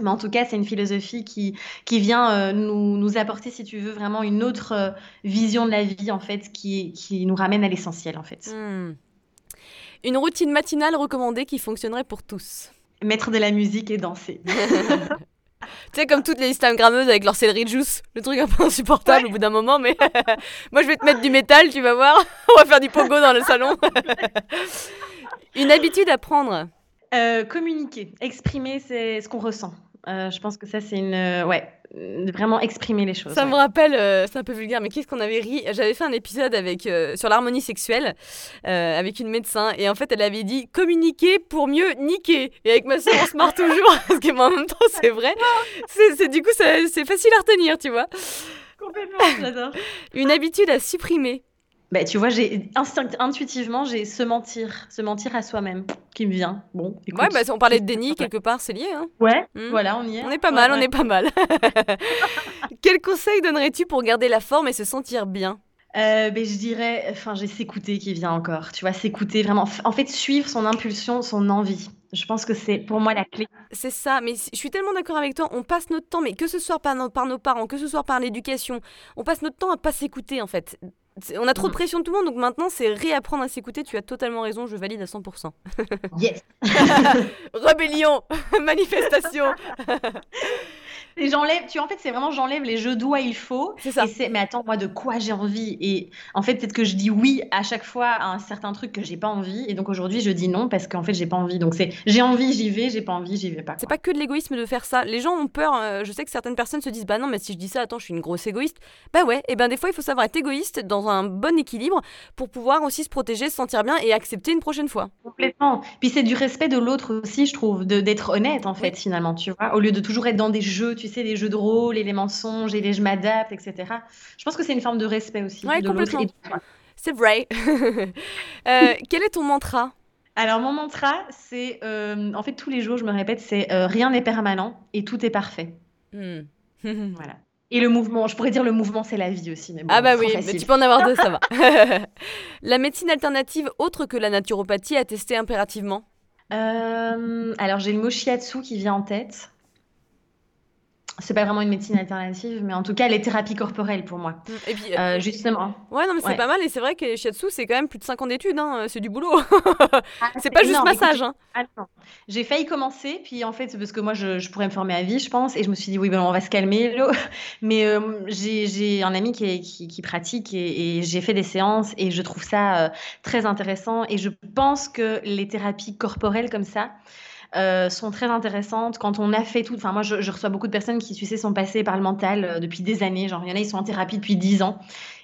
Mais en tout cas, c'est une philosophie qui, qui vient euh, nous, nous, apporter, si tu veux, vraiment une autre euh, vision de la vie, en fait, qui, qui nous ramène à l'essentiel, en fait. Hmm. Une routine matinale recommandée qui fonctionnerait pour tous Mettre de la musique et danser. tu sais, comme toutes les Instagrammeuses avec leur céleri juice, le truc un peu insupportable au bout d'un moment, mais moi je vais te mettre du métal, tu vas voir. On va faire du pogo dans le salon. Une habitude à prendre euh, communiquer, exprimer c'est ce qu'on ressent. Euh, je pense que ça, c'est une. Euh, ouais, vraiment exprimer les choses. Ça me rappelle, c'est un peu vulgaire, mais qu'est-ce qu'on avait ri? J'avais fait un épisode avec, sur l'harmonie sexuelle avec une médecin, et en fait, elle avait dit communiquer pour mieux niquer. Et avec ma soeur, on se marre toujours, parce que en même temps, c'est vrai. C'est, du coup, c'est facile à retenir, tu vois. Complètement, j'adore. une habitude à supprimer. Bah, tu vois, j'ai intuitivement, j'ai se mentir, se mentir à soi-même qui me vient. Bon, écoute, Ouais, bah, on parlait de déni quelque part, c'est lié. Hein. Ouais, hmm. voilà, on y est. On est pas mal, on est pas mal. Quel conseil donnerais-tu pour garder la forme et se sentir bien? Euh, ben, je dirais, enfin, j'ai s'écouter qui vient encore. Tu vois, s'écouter vraiment. En fait, suivre son impulsion, son envie. Je pense que c'est pour moi la clé. C'est ça, mais je suis tellement d'accord avec toi. On passe notre temps, mais que ce soit par nos, par nos parents, que ce soit par l'éducation, on passe notre temps à pas s'écouter en fait. On a trop de mm. pression de tout le monde, donc maintenant c'est réapprendre à s'écouter. Tu as totalement raison, je valide à 100%. yes. Rébellion, manifestation. j'enlève, tu en fait, c'est vraiment j'enlève les je dois, il faut. C'est ça. mais attends, moi, de quoi j'ai envie? Et en fait, peut-être que je dis oui à chaque fois à un certain truc que j'ai pas envie. Et donc aujourd'hui, je dis non parce qu'en fait, j'ai pas envie. Donc c'est j'ai envie, j'y vais, j'ai pas envie, j'y vais pas. C'est pas que de l'égoïsme de faire ça. Les gens ont peur. Euh, je sais que certaines personnes se disent bah non, mais si je dis ça, attends, je suis une grosse égoïste. Bah ouais, et ben des fois, il faut savoir être égoïste dans un bon équilibre pour pouvoir aussi se protéger, se sentir bien et accepter une prochaine fois. Complètement. Puis c'est du respect de l'autre aussi, je trouve, d'être honnête en fait, finalement, tu vois, au lieu de toujours être dans des jeux, tu sais, les jeux de rôle et les mensonges et les je m'adapte, etc. Je pense que c'est une forme de respect aussi ouais, de l'autre C'est vrai. Euh, quel est ton mantra? Alors mon mantra, c'est euh, en fait tous les jours je me répète, c'est euh, rien n'est permanent et tout est parfait. Hmm. voilà. Et le mouvement, je pourrais dire le mouvement c'est la vie aussi. Mais ah bah oui, mais tu peux en avoir deux, ça va. la médecine alternative autre que la naturopathie à tester impérativement? Alors j'ai le mot shiatsu qui vient en tête c'est pas vraiment une médecine alternative, mais en tout cas, les thérapies corporelles pour moi. Mm. Et puis, euh, justement. Ouais, non, mais c'est pas mal. Et c'est vrai que shiatsu, c'est quand même plus de 5 ans d'études. Hein, c'est du boulot. Ah, c'est pas juste massage. Hein. J'ai failli commencer, puis en fait, parce que moi, je, pourrais me former à vie, je pense. Et je me suis dit, oui, ben, on va se calmer. Mais euh, j'ai un ami qui, qui, pratique et, j'ai fait des séances et je trouve ça euh, très intéressant. Et je pense que les thérapies corporelles comme ça, euh, sont très intéressantes. Quand on a fait tout, enfin moi je, reçois beaucoup de personnes qui, tu sais, sont passées par le mental euh, depuis des années. Genre il y en a, ils sont en thérapie depuis 10 ans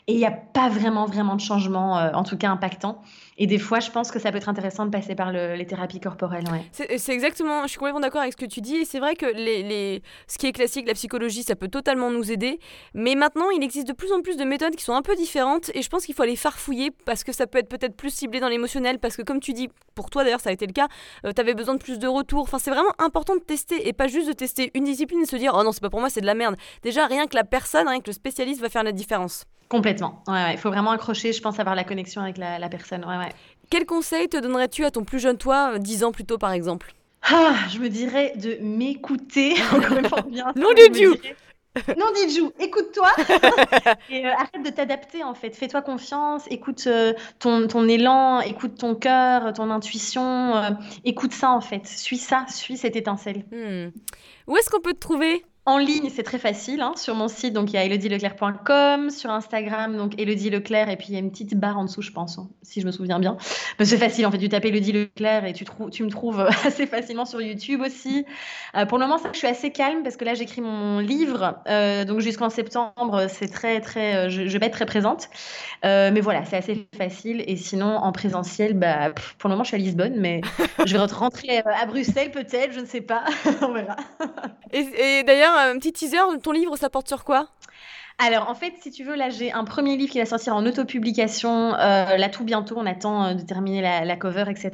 et il n'y a pas vraiment, vraiment de changement, euh, en tout cas impactant. Et des fois, je pense que ça peut être intéressant de passer par les thérapies corporelles. Ouais. C'est exactement, je suis complètement d'accord avec ce que tu dis. Et c'est vrai que ce qui est classique, la psychologie, ça peut totalement nous aider. Mais maintenant, il existe de plus en plus de méthodes qui sont un peu différentes. Et je pense qu'il faut aller farfouiller parce que ça peut être peut-être plus ciblé dans l'émotionnel. Parce que comme tu dis, pour toi d'ailleurs, ça a été le cas, euh, tu avais besoin de plus de retours. Enfin, c'est vraiment important de tester et pas juste de tester une discipline et se dire, oh non, c'est pas pour moi, c'est de la merde. Déjà, rien que la personne, rien que le spécialiste va faire la différence. Complètement. Ouais, Il faut vraiment accrocher, je pense, avoir la connexion avec la, la personne. Ouais, ouais. Quel conseil te donnerais-tu à ton plus jeune toi, 10 ans plus tôt par exemple? Ah, Je me dirais de m'écouter. Encore bien. non, Dieu non, Didjou, écoute-toi et euh, arrête de t'adapter en fait. Fais-toi confiance, écoute euh, ton, ton, élan, écoute ton cœur, ton intuition, euh, écoute ça en fait. Suis ça, suis cette étincelle. Hmm. Où est-ce qu'on peut te trouver? En ligne, c'est très facile. Hein. Sur mon site, donc il y a elodieleclerc.com. Sur Instagram, donc Elodie Leclerc. Et puis il y a une petite barre en dessous, je pense, hein, si je me souviens bien. c'est facile, en fait. Tu tapes Elodie Leclerc et tu, tu me trouves assez facilement sur YouTube aussi. Euh, pour le moment, ça, je suis assez calme parce que là, j'écris mon livre. Euh, donc jusqu'en septembre, c'est très, très, euh, je, vais être très présente. mais voilà, c'est assez facile. Et sinon, en présentiel, bah, pour le moment, je suis à Lisbonne, mais je vais rentrer à Bruxelles peut-être, je ne sais pas. On verra. et d'ailleurs, un petit teaser, ton livre, ça porte sur quoi? Alors, en fait, si tu veux, là, j'ai un premier livre qui va sortir en autopublication, euh, là, tout bientôt. On attend euh, de terminer la, cover, etc.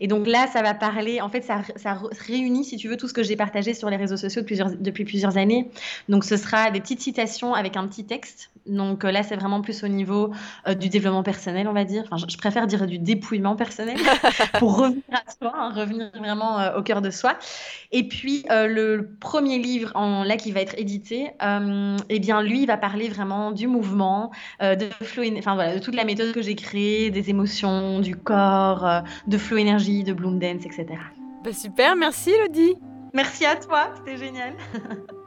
Et donc là, ça va parler, en fait, ça, ça réunit, si tu veux, tout ce que j'ai partagé sur les réseaux sociaux depuis plusieurs années. Donc, ce sera des petites citations avec un petit texte. Donc euh, là, c'est vraiment plus au niveau du développement personnel, on va dire. Enfin, je, préfère dire du dépouillement personnel pour revenir à soi, hein, revenir vraiment au cœur de soi. Et puis, le premier livre, en, là, qui va être édité, eh bien, lui, il va parler vraiment du mouvement, euh, de flow, enfin voilà, de toute la méthode que j'ai créée, des émotions, du corps, euh, de flow énergie, de bloom dance, etc. Bah super, merci Elodie. Merci à toi, c'était génial.